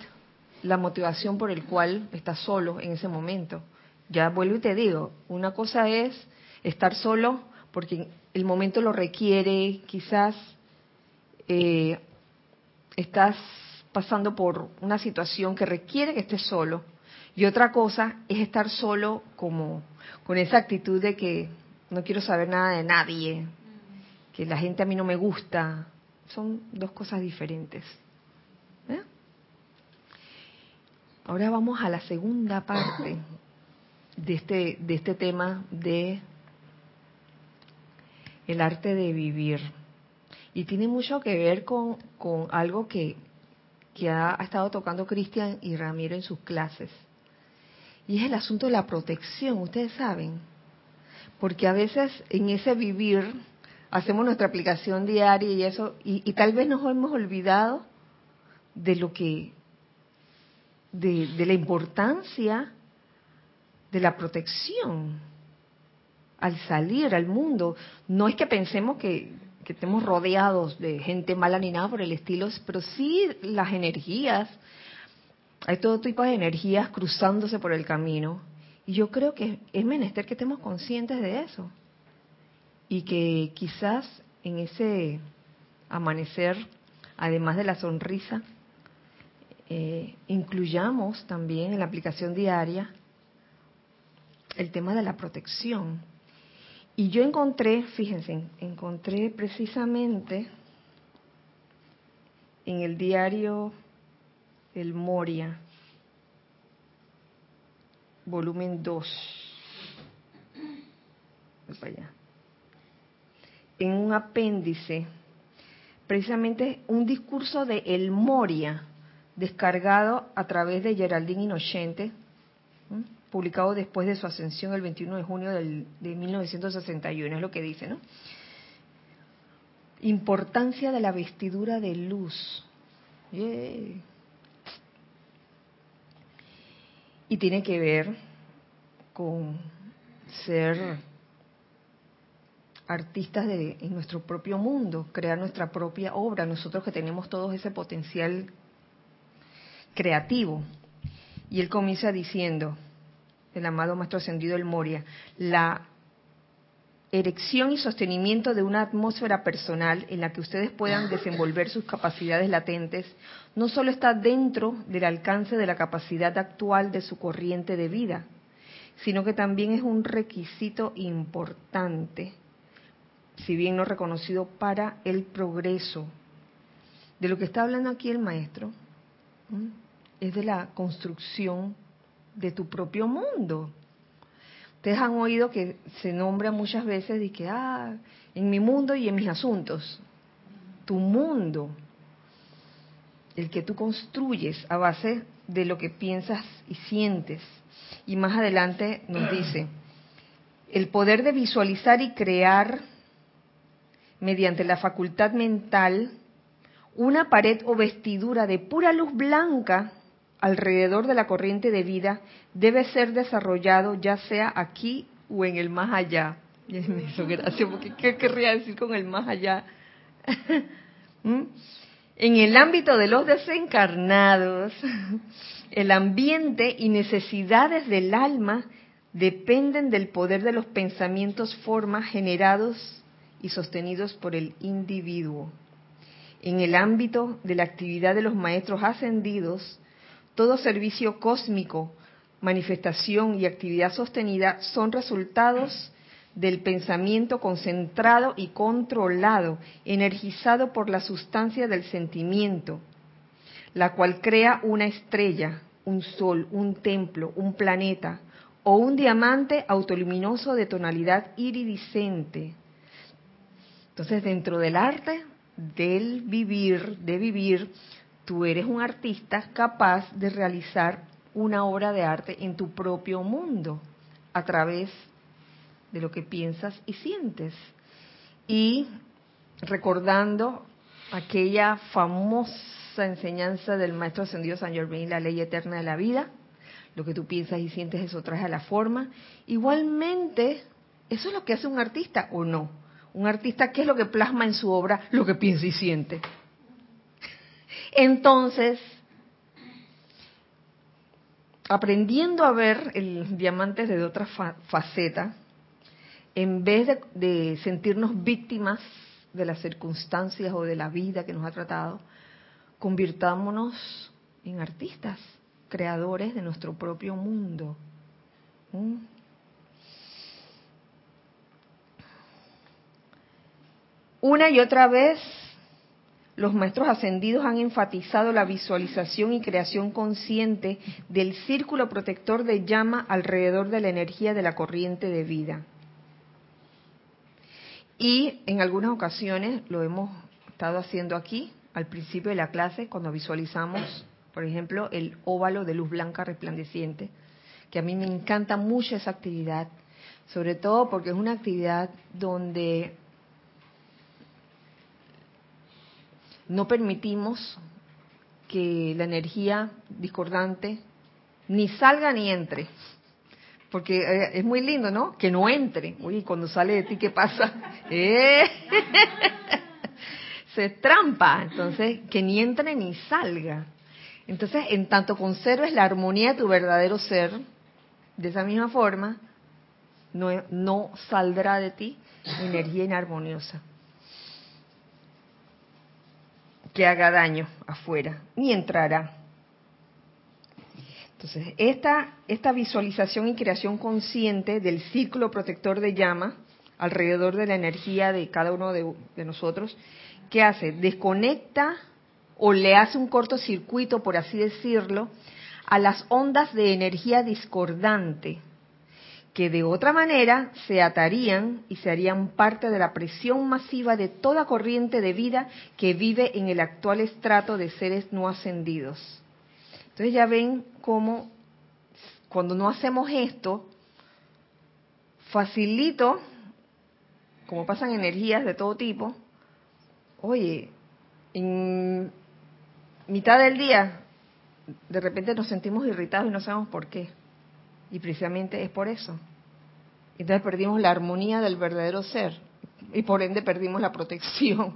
la motivación por el cual estás solo en ese momento. Ya vuelvo y te digo, una cosa es estar solo porque el momento lo requiere, quizás eh, estás pasando por una situación que requiere que estés solo. Y otra cosa es estar solo como con esa actitud de que no quiero saber nada de nadie, que la gente a mí no me gusta. Son dos cosas diferentes. ¿Eh? Ahora vamos a la segunda parte de este, de este tema de el arte de vivir. Y tiene mucho que ver con, con algo que, que ha, estado tocando Cristian y Ramiro en sus clases. Y es el asunto de la protección, ustedes saben. Porque a veces en ese vivir hacemos nuestra aplicación diaria y eso, y, y tal vez nos hemos olvidado de lo que, de, de la importancia de la protección al salir al mundo. No es que pensemos que, que estemos rodeados de gente mala ni nada por el estilo, pero sí las energías, hay todo tipo de energías cruzándose por el camino. Y yo creo que es menester que estemos conscientes de eso. Y que quizás en ese amanecer, además de la sonrisa, eh, incluyamos también en la aplicación diaria el tema de la protección. Y yo encontré, fíjense, encontré precisamente en el diario El Moria, volumen 2, en un apéndice, precisamente un discurso de El Moria, descargado a través de Geraldine Inocente, publicado después de su ascensión el 21 de junio de 1961, es lo que dice, ¿no? Importancia de la vestidura de luz. Y tiene que ver con ser artistas de, en nuestro propio mundo, crear nuestra propia obra, nosotros que tenemos todo ese potencial creativo. Y él comienza diciendo, el amado Maestro Ascendido el Moria, la erección y sostenimiento de una atmósfera personal en la que ustedes puedan desenvolver sus capacidades latentes, no solo está dentro del alcance de la capacidad actual de su corriente de vida, sino que también es un requisito importante, si bien no reconocido, para el progreso. De lo que está hablando aquí el maestro es de la construcción de tu propio mundo. Ustedes han oído que se nombra muchas veces de que, ah, en mi mundo y en mis asuntos. Tu mundo, el que tú construyes a base de lo que piensas y sientes. Y más adelante nos dice, el poder de visualizar y crear mediante la facultad mental una pared o vestidura de pura luz blanca alrededor de la corriente de vida debe ser desarrollado ya sea aquí o en el más allá. Y me hizo gracia, porque ¿qué querría decir con el más allá? ¿Mm? En el ámbito de los desencarnados, el ambiente y necesidades del alma dependen del poder de los pensamientos forma generados y sostenidos por el individuo. En el ámbito de la actividad de los maestros ascendidos, todo servicio cósmico, manifestación y actividad sostenida son resultados del pensamiento concentrado y controlado, energizado por la sustancia del sentimiento, la cual crea una estrella, un sol, un templo, un planeta o un diamante autoluminoso de tonalidad iridiscente. Entonces, dentro del arte del vivir, de vivir, tú eres un artista capaz de realizar una obra de arte en tu propio mundo a través de lo que piensas y sientes. Y recordando aquella famosa enseñanza del maestro ascendido San Germain, la ley eterna de la vida, lo que tú piensas y sientes eso trae a la forma. Igualmente, eso es lo que hace un artista o no. Un artista, ¿qué es lo que plasma en su obra? Lo que piensa y siente. Entonces, aprendiendo a ver el diamante desde otra faceta, en vez de, sentirnos víctimas de las circunstancias o de la vida que nos ha tratado, convirtámonos en artistas, creadores de nuestro propio mundo. ¿Mm? Una y otra vez los maestros ascendidos han enfatizado la visualización y creación consciente del círculo protector de llama alrededor de la energía de la corriente de vida. Y en algunas ocasiones lo hemos estado haciendo aquí, al principio de la clase, cuando visualizamos, por ejemplo, el óvalo de luz blanca resplandeciente, que a mí me encanta mucho esa actividad, sobre todo porque es una actividad donde no permitimos que la energía discordante ni salga ni entre porque eh, es muy lindo, ¿no? Que no entre. Uy, cuando sale de ti, ¿qué pasa? ¡Eh! Se trampa. Entonces, que ni entre ni salga. Entonces, en tanto conserves la armonía de tu verdadero ser, de esa misma forma, no, no saldrá de ti energía inarmoniosa que haga daño afuera, ni entrará. Entonces, esta, esta visualización y creación consciente del círculo protector de llama alrededor de la energía de cada uno de, de nosotros, ¿qué hace? Desconecta o le hace un cortocircuito, por así decirlo, a las ondas de energía discordante, que de otra manera se atarían y se harían parte de la presión masiva de toda corriente de vida que vive en el actual estrato de seres no ascendidos. Entonces ya ven cómo cuando no hacemos esto, facilito, como pasan energías de todo tipo, oye, en mitad del día de repente nos sentimos irritados y no sabemos por qué. Y precisamente es por eso. Entonces perdimos la armonía del verdadero ser y por ende perdimos la protección.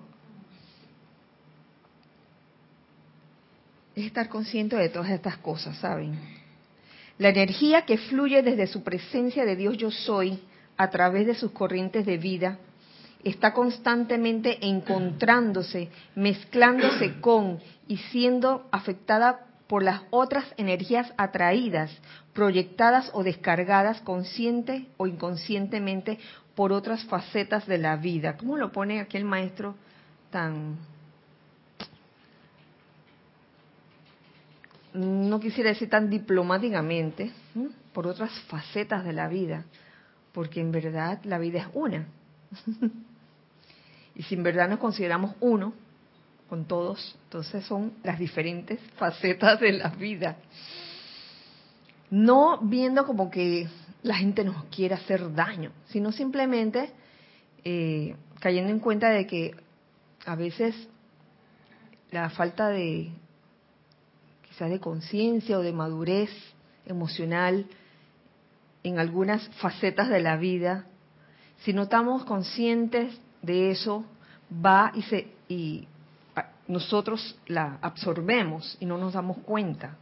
es estar consciente de todas estas cosas, ¿saben? La energía que fluye desde su presencia de Dios yo soy a través de sus corrientes de vida está constantemente encontrándose, mezclándose con y siendo afectada por las otras energías atraídas, proyectadas o descargadas consciente o inconscientemente por otras facetas de la vida. ¿Cómo lo pone aquel maestro tan no quisiera decir tan diplomáticamente, por otras facetas de la vida, porque en verdad la vida es una. y si en verdad nos consideramos uno con todos, entonces son las diferentes facetas de la vida. No viendo como que la gente nos quiere hacer daño, sino simplemente eh, cayendo en cuenta de que a veces la falta de quizás de conciencia o de madurez emocional en algunas facetas de la vida, si no estamos conscientes de eso, va y se y nosotros la absorbemos y no nos damos cuenta.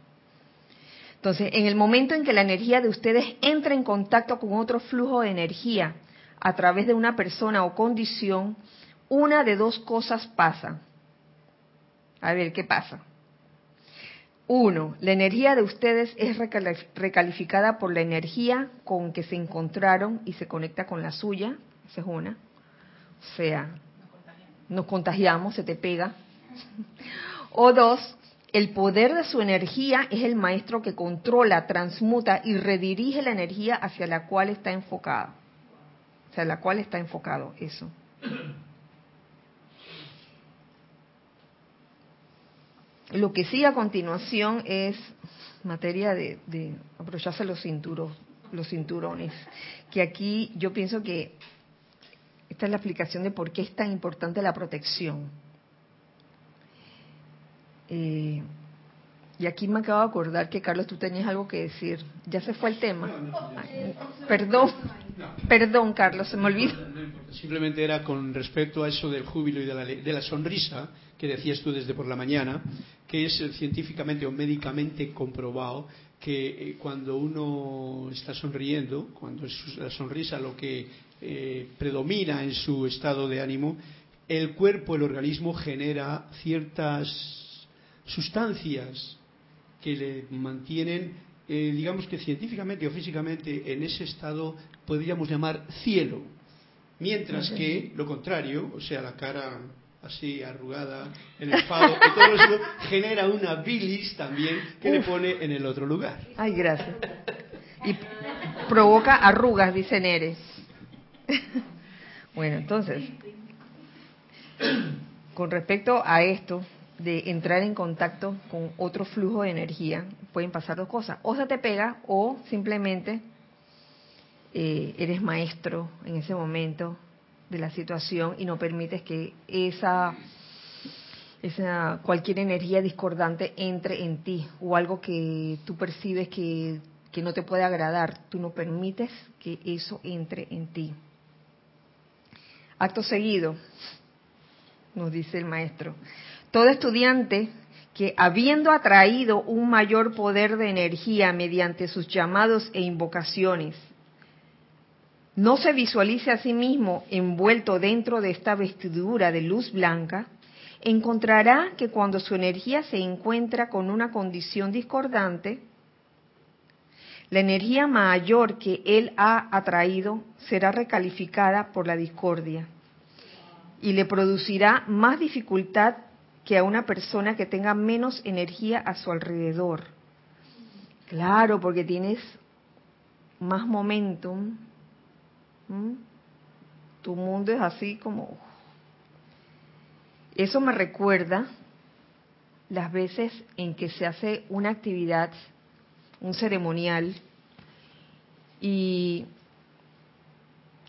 Entonces, en el momento en que la energía de ustedes entra en contacto con otro flujo de energía a través de una persona o condición, una de dos cosas pasa. A ver, ¿qué pasa? Uno, la energía de ustedes es recalificada por la energía con que se encontraron y se conecta con la suya. Esa es una. O sea, nos contagiamos, se te pega. O dos, el poder de su energía es el maestro que controla, transmuta y redirige la energía hacia la cual está enfocado. O sea, la cual está enfocado eso. Lo que sigue a continuación es materia de, de los cinturos, los cinturones, que aquí yo pienso que esta es la explicación de por qué es tan importante la protección. Eh, y aquí me acabo de acordar que Carlos, tú tenías algo que decir. Ya se fue el tema. perdón, perdón, Carlos, se me olvidó. Simplemente era con respecto a eso del júbilo y de la, de la sonrisa que decías tú desde por la mañana, que es científicamente o médicamente comprobado que eh, cuando uno está sonriendo, cuando es la sonrisa lo que eh, predomina en su estado de ánimo, el cuerpo, el organismo genera ciertas sustancias que le mantienen, eh, digamos que científicamente o físicamente, en ese estado podríamos llamar cielo. Mientras que lo contrario, o sea, la cara así arrugada, el enfado, y todo eso genera una bilis también que le pone en el otro lugar. Ay, gracias. Y provoca arrugas, dice Neres. bueno, entonces, con respecto a esto de entrar en contacto con otro flujo de energía, pueden pasar dos cosas. O se te pega o simplemente eh, eres maestro en ese momento de la situación y no permites que esa, esa cualquier energía discordante entre en ti o algo que tú percibes que, que no te puede agradar, tú no permites que eso entre en ti. Acto seguido, nos dice el maestro, todo estudiante que habiendo atraído un mayor poder de energía mediante sus llamados e invocaciones, no se visualice a sí mismo envuelto dentro de esta vestidura de luz blanca, encontrará que cuando su energía se encuentra con una condición discordante, la energía mayor que él ha atraído será recalificada por la discordia y le producirá más dificultad que a una persona que tenga menos energía a su alrededor. Claro, porque tienes más momentum. Tu mundo es así como... Eso me recuerda las veces en que se hace una actividad, un ceremonial, y,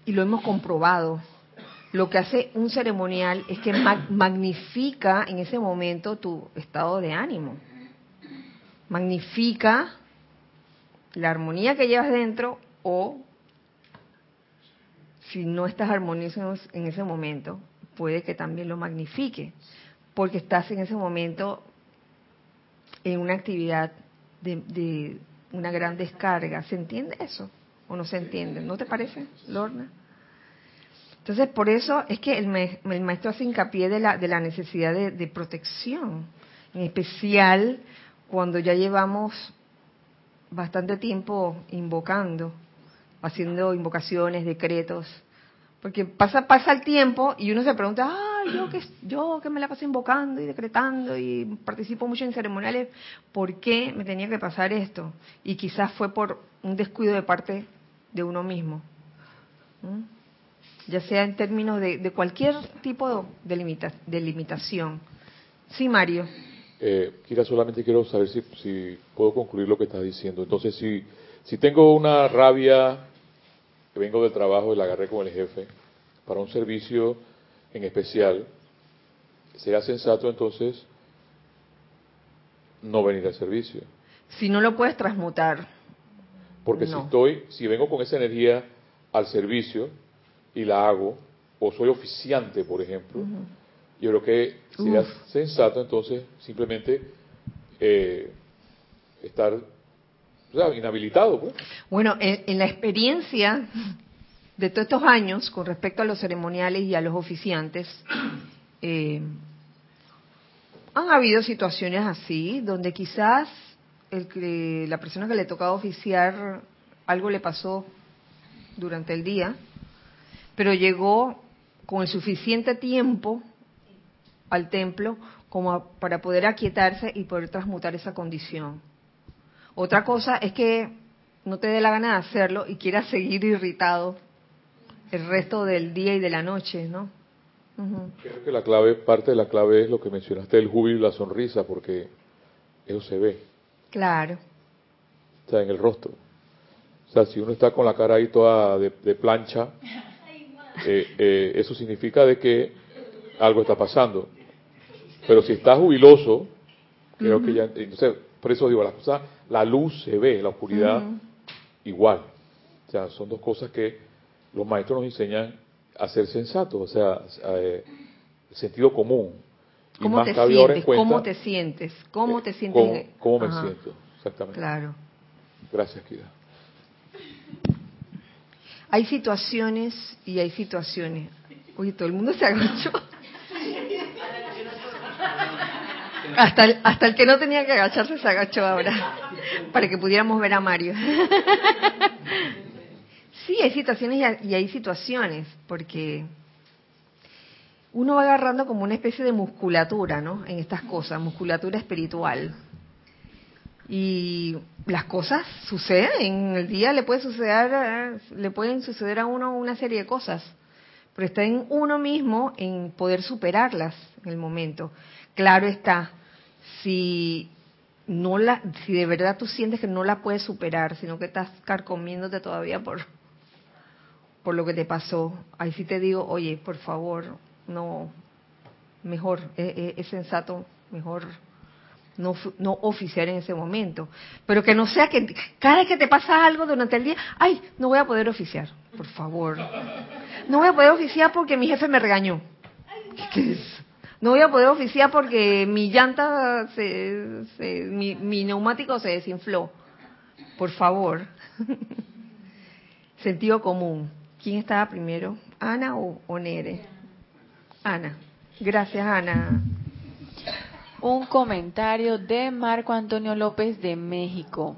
y lo hemos comprobado. Lo que hace un ceremonial es que magnifica en ese momento tu estado de ánimo. Magnifica la armonía que llevas dentro o si no estás armonioso en ese momento, puede que también lo magnifique, porque estás en ese momento en una actividad de, una gran descarga. ¿Se entiende eso? ¿O no se entiende? ¿No te parece, Lorna? Entonces, por eso es que el, maestro hace hincapié de la, de la necesidad de, protección, en especial cuando ya llevamos bastante tiempo invocando haciendo invocaciones, decretos, porque pasa pasa el tiempo y uno se pregunta, ah, yo que yo que me la paso invocando y decretando y participo mucho en ceremoniales, ¿por qué me tenía que pasar esto? Y quizás fue por un descuido de parte de uno mismo, ya sea en términos de, cualquier tipo de, limita, de limitación. Sí, Mario. Eh, Kira, solamente quiero saber si, si puedo concluir lo que estás diciendo. Entonces, si, si tengo una rabia que vengo del trabajo y la agarré con el jefe para un servicio en especial, sería sensato entonces no venir al servicio. Si no lo puedes transmutar. Porque si estoy, si vengo con esa energía al servicio y la hago, o soy oficiante, por ejemplo, Yo creo que sería sensato entonces simplemente eh, estar inhabilitado. Pues. Bueno, en, la experiencia de todos estos años con respecto a los ceremoniales y a los oficiantes, eh, han habido situaciones así, donde quizás el que, la persona que le tocaba oficiar algo le pasó durante el día, pero llegó con el suficiente tiempo al templo como para poder aquietarse y poder transmutar esa condición. Otra cosa es que no te dé la gana de hacerlo y quieras seguir irritado el resto del día y de la noche, ¿no? Creo que la clave, parte de la clave es lo que mencionaste, el júbilo y la sonrisa, porque eso se ve. Claro. O sea, en el rostro. O sea, si uno está con la cara ahí toda de, plancha, eh, eh, eso significa de que algo está pasando. Pero si está jubiloso, creo que ya, entonces, por eso digo, la, cosa, la luz se ve, la oscuridad igual. O sea, son dos cosas que los maestros nos enseñan a ser sensatos, o sea, eh, sentido común. ¿Cómo te sientes? ¿Cómo te sientes? ¿Cómo te sientes? ¿Cómo, me siento? Exactamente. Claro. Gracias, Kira. Hay situaciones y hay situaciones. Oye, todo el mundo se agachó. Hasta el, hasta el que no tenía que agacharse se agachó ahora, para que pudiéramos ver a Mario. Sí, hay situaciones y hay situaciones, porque uno va agarrando como una especie de musculatura, ¿no? En estas cosas, musculatura espiritual. Y las cosas suceden, en el día le puede suceder, le pueden suceder a uno una serie de cosas, pero está en uno mismo en poder superarlas en el momento. Claro está, si no la, si de verdad tú sientes que no la puedes superar, sino que estás carcomiéndote todavía por por lo que te pasó, ahí sí te digo, oye, por favor, no, mejor, es, sensato, mejor no, no oficiar en ese momento. Pero que no sea que cada vez que te pasa algo durante el día, ay, no voy a poder oficiar, por favor. No voy a poder oficiar porque mi jefe me regañó. No voy a poder oficiar porque mi llanta, se, mi, mi neumático se desinfló. Por favor. Sentido común. ¿Quién estaba primero? ¿Ana o, Nere? Ana. Gracias, Ana. Un comentario de Marco Antonio López de México.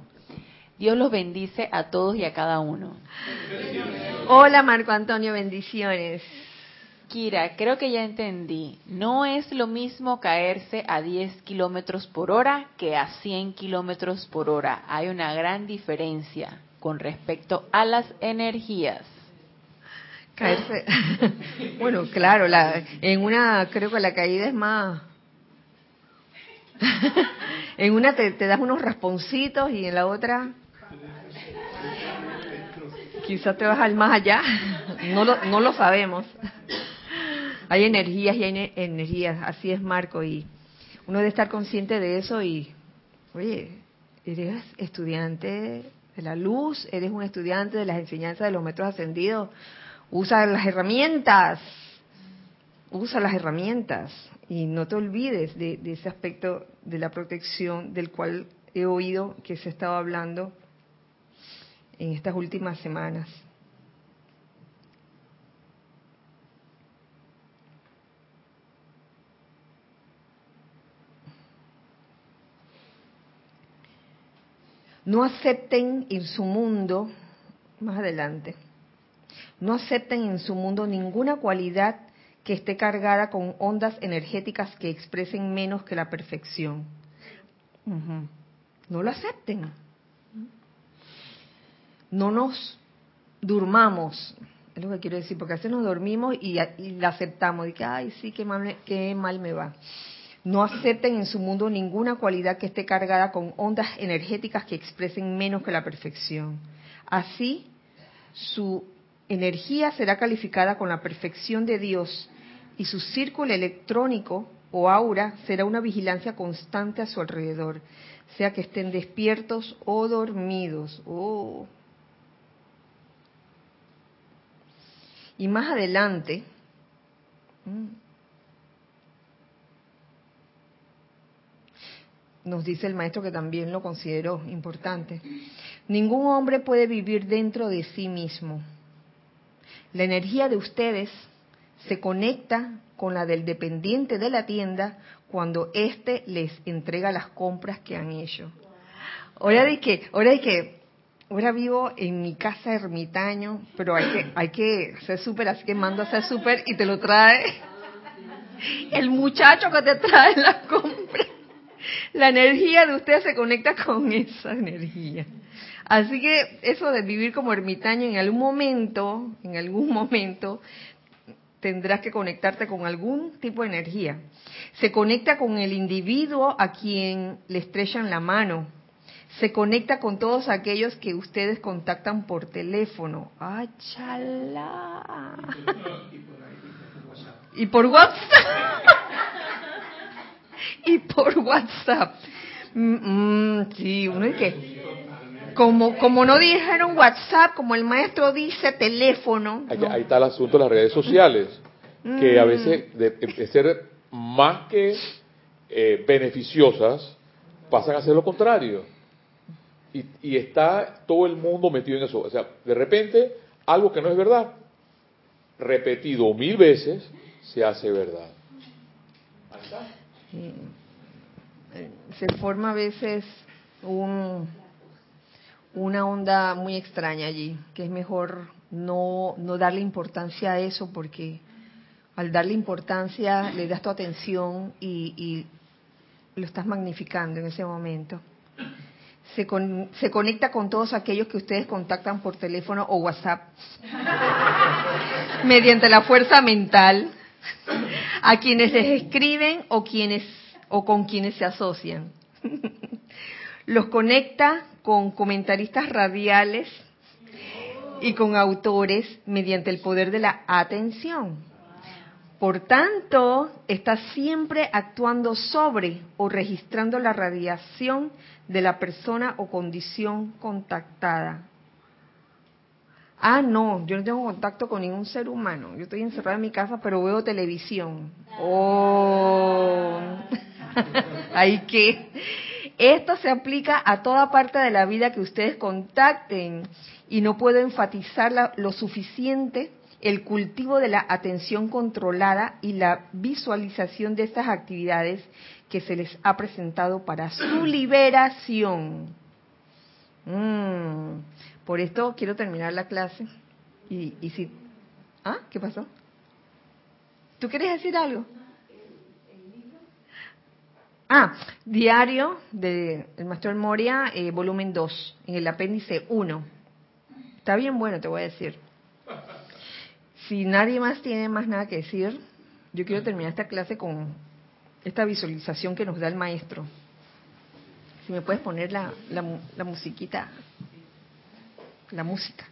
Dios los bendice a todos y a cada uno. Hola Marco Antonio, bendiciones. Kira, creo que ya entendí. No es lo mismo caerse a 10 kilómetros por hora que a 100 kilómetros por hora. Hay una gran diferencia con respecto a las energías. Caerse. bueno, claro, la, en una creo que la caída es más. En una te, das unos rasponcitos y en la otra quizás te vas al más allá. no lo, no lo sabemos. hay energías y hay energías, así es Marco, y uno debe estar consciente de eso y, oye, eres estudiante de la luz, eres un estudiante de las enseñanzas de los metros ascendidos, Usa las herramientas, usa las herramientas y no te olvides de, ese aspecto de la protección del cual he oído que se estaba hablando en estas últimas semanas. No acepten en su mundo, más adelante, no acepten en su mundo ninguna cualidad que esté cargada con ondas energéticas que expresen menos que la perfección. No lo acepten. No nos durmamos, es lo que quiero decir, porque a veces nos dormimos y, la aceptamos, y que, ay, sí, qué mal, qué mal me va. No acepten en su mundo ninguna cualidad que esté cargada con ondas energéticas que expresen menos que la perfección. Así, su energía será calificada con la perfección de Dios y su círculo electrónico o aura será una vigilancia constante a su alrededor, sea que estén despiertos o dormidos. Oh. Y más adelante, mm, nos dice el maestro que también lo considero importante, ningún hombre puede vivir dentro de sí mismo. La energía de ustedes se conecta con la del dependiente de la tienda cuando éste les entrega las compras que han hecho. Ahora de que, ahora de que, ahora vivo en mi casa ermitaño, pero hay que, hay que hacer súper, así que mando a hacer súper y te lo trae el muchacho que te trae la compra. La energía de usted se conecta con esa energía. Así que eso de vivir como ermitaño en algún momento, en algún momento, tendrás que conectarte con algún tipo de energía. Se conecta con el individuo a quien le estrechan la mano. Se conecta con todos aquellos que ustedes contactan por teléfono. ¡Ay, chala! Y por WhatsApp. y por WhatsApp. Mm, mm, sí, uno es que como, como no dijeron WhatsApp, como el maestro dice teléfono. Ahí, está el asunto de las redes sociales, que a mm. veces de, ser más que eh, beneficiosas, pasan a ser lo contrario. Y, y, está todo el mundo metido en eso. O sea, de repente, algo que no es verdad, repetido mil veces, se hace verdad. Se forma a veces un una onda muy extraña allí, que es mejor no, no darle importancia a eso porque al darle importancia le das tu atención y, lo estás magnificando en ese momento. Se, se conecta con todos aquellos que ustedes contactan por teléfono o WhatsApp mediante la fuerza mental a quienes les escriben o quienes o con quienes se asocian. Los conecta con comentaristas radiales y con autores mediante el poder de la atención. Por tanto, está siempre actuando sobre o registrando la radiación de la persona o condición contactada. Ah, no, yo no tengo contacto con ningún ser humano. Yo estoy encerrada en mi casa, pero veo televisión. Oh, hay que esto se aplica a toda parte de la vida que ustedes contacten y no puedo enfatizar lo suficiente el cultivo de la atención controlada y la visualización de estas actividades que se les ha presentado para su liberación. Mm, por esto quiero terminar la clase. Y, y si... ¿Ah? ¿Qué pasó? ¿Tú quieres decir algo? Ah, diario del de Maestro Moria, eh, volumen 2, en el apéndice 1. Está bien bueno, te voy a decir. Si nadie más tiene más nada que decir, yo quiero terminar esta clase con esta visualización que nos da el maestro. Si me puedes poner la, la, la musiquita, la música.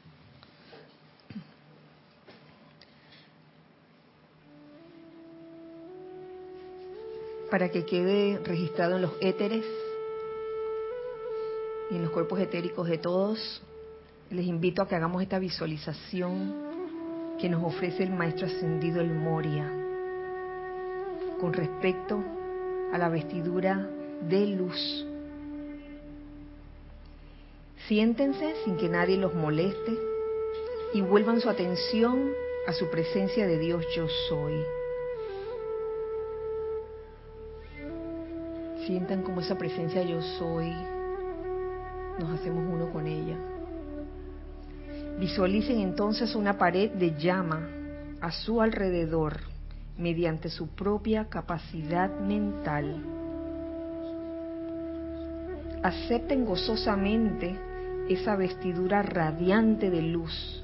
Para que quede registrado en los éteres y en los cuerpos etéricos de todos. Les invito a que hagamos esta visualización que nos ofrece el Maestro Ascendido El Moria con respecto a la vestidura de luz. Siéntense sin que nadie los moleste y vuelvan su atención a su presencia de Dios yo soy. Sientan como esa presencia yo soy, nos hacemos uno con ella. Visualicen entonces una pared de llama a su alrededor mediante su propia capacidad mental. Acepten gozosamente esa vestidura radiante de luz,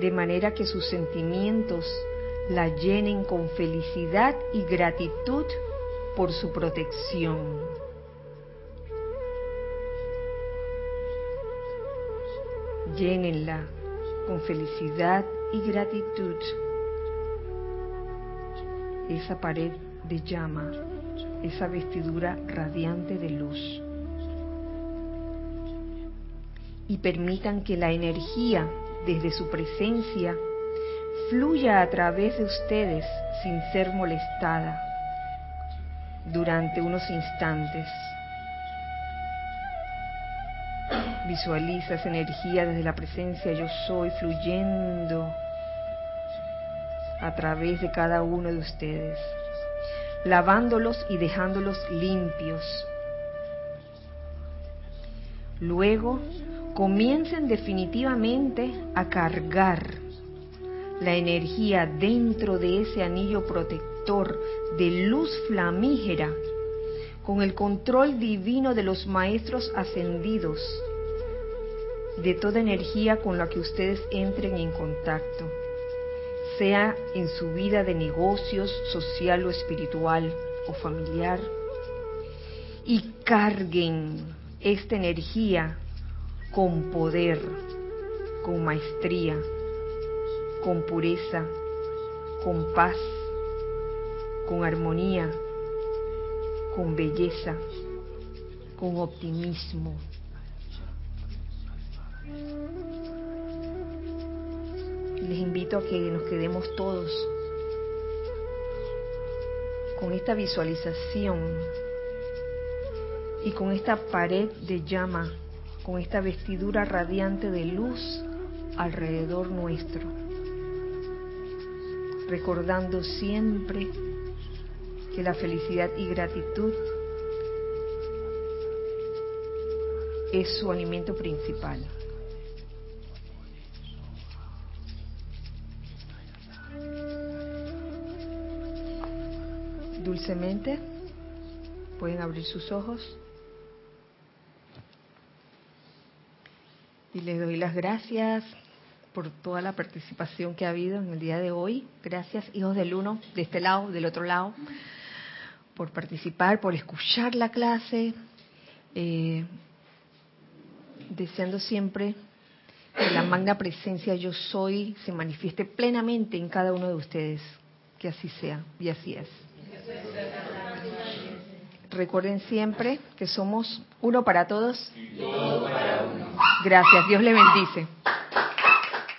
de manera que sus sentimientos la llenen con felicidad y gratitud por su protección. Llénenla con felicidad y gratitud. Esa pared de llama, esa vestidura radiante de luz. Y permitan que la energía desde su presencia fluya a través de ustedes sin ser molestada durante unos instantes. Visualiza esa energía desde la presencia yo soy fluyendo a través de cada uno de ustedes, lavándolos y dejándolos limpios. Luego, comiencen definitivamente a cargar la energía dentro de ese anillo protector de luz flamígera con el control divino de los maestros ascendidos, de toda energía con la que ustedes entren en contacto sea en su vida de negocios, social o espiritual o familiar, y carguen esta energía con poder, con maestría, con pureza, con paz, con armonía, con belleza, con optimismo, les invito a que nos quedemos todos con esta visualización y con esta pared de llama, con esta vestidura radiante de luz alrededor nuestro, recordando siempre la felicidad y gratitud es su alimento principal. dulcemente. Pueden abrir sus ojos. Y les doy las gracias por toda la participación que ha habido en el día de hoy. Gracias, hijos del uno, de este lado, del otro lado, por participar, por escuchar la clase. Eh, deseando siempre que la magna presencia yo soy se manifieste plenamente en cada uno de ustedes. Que así sea y así es. Recuerden siempre que somos uno para todos. Gracias. Dios le bendice.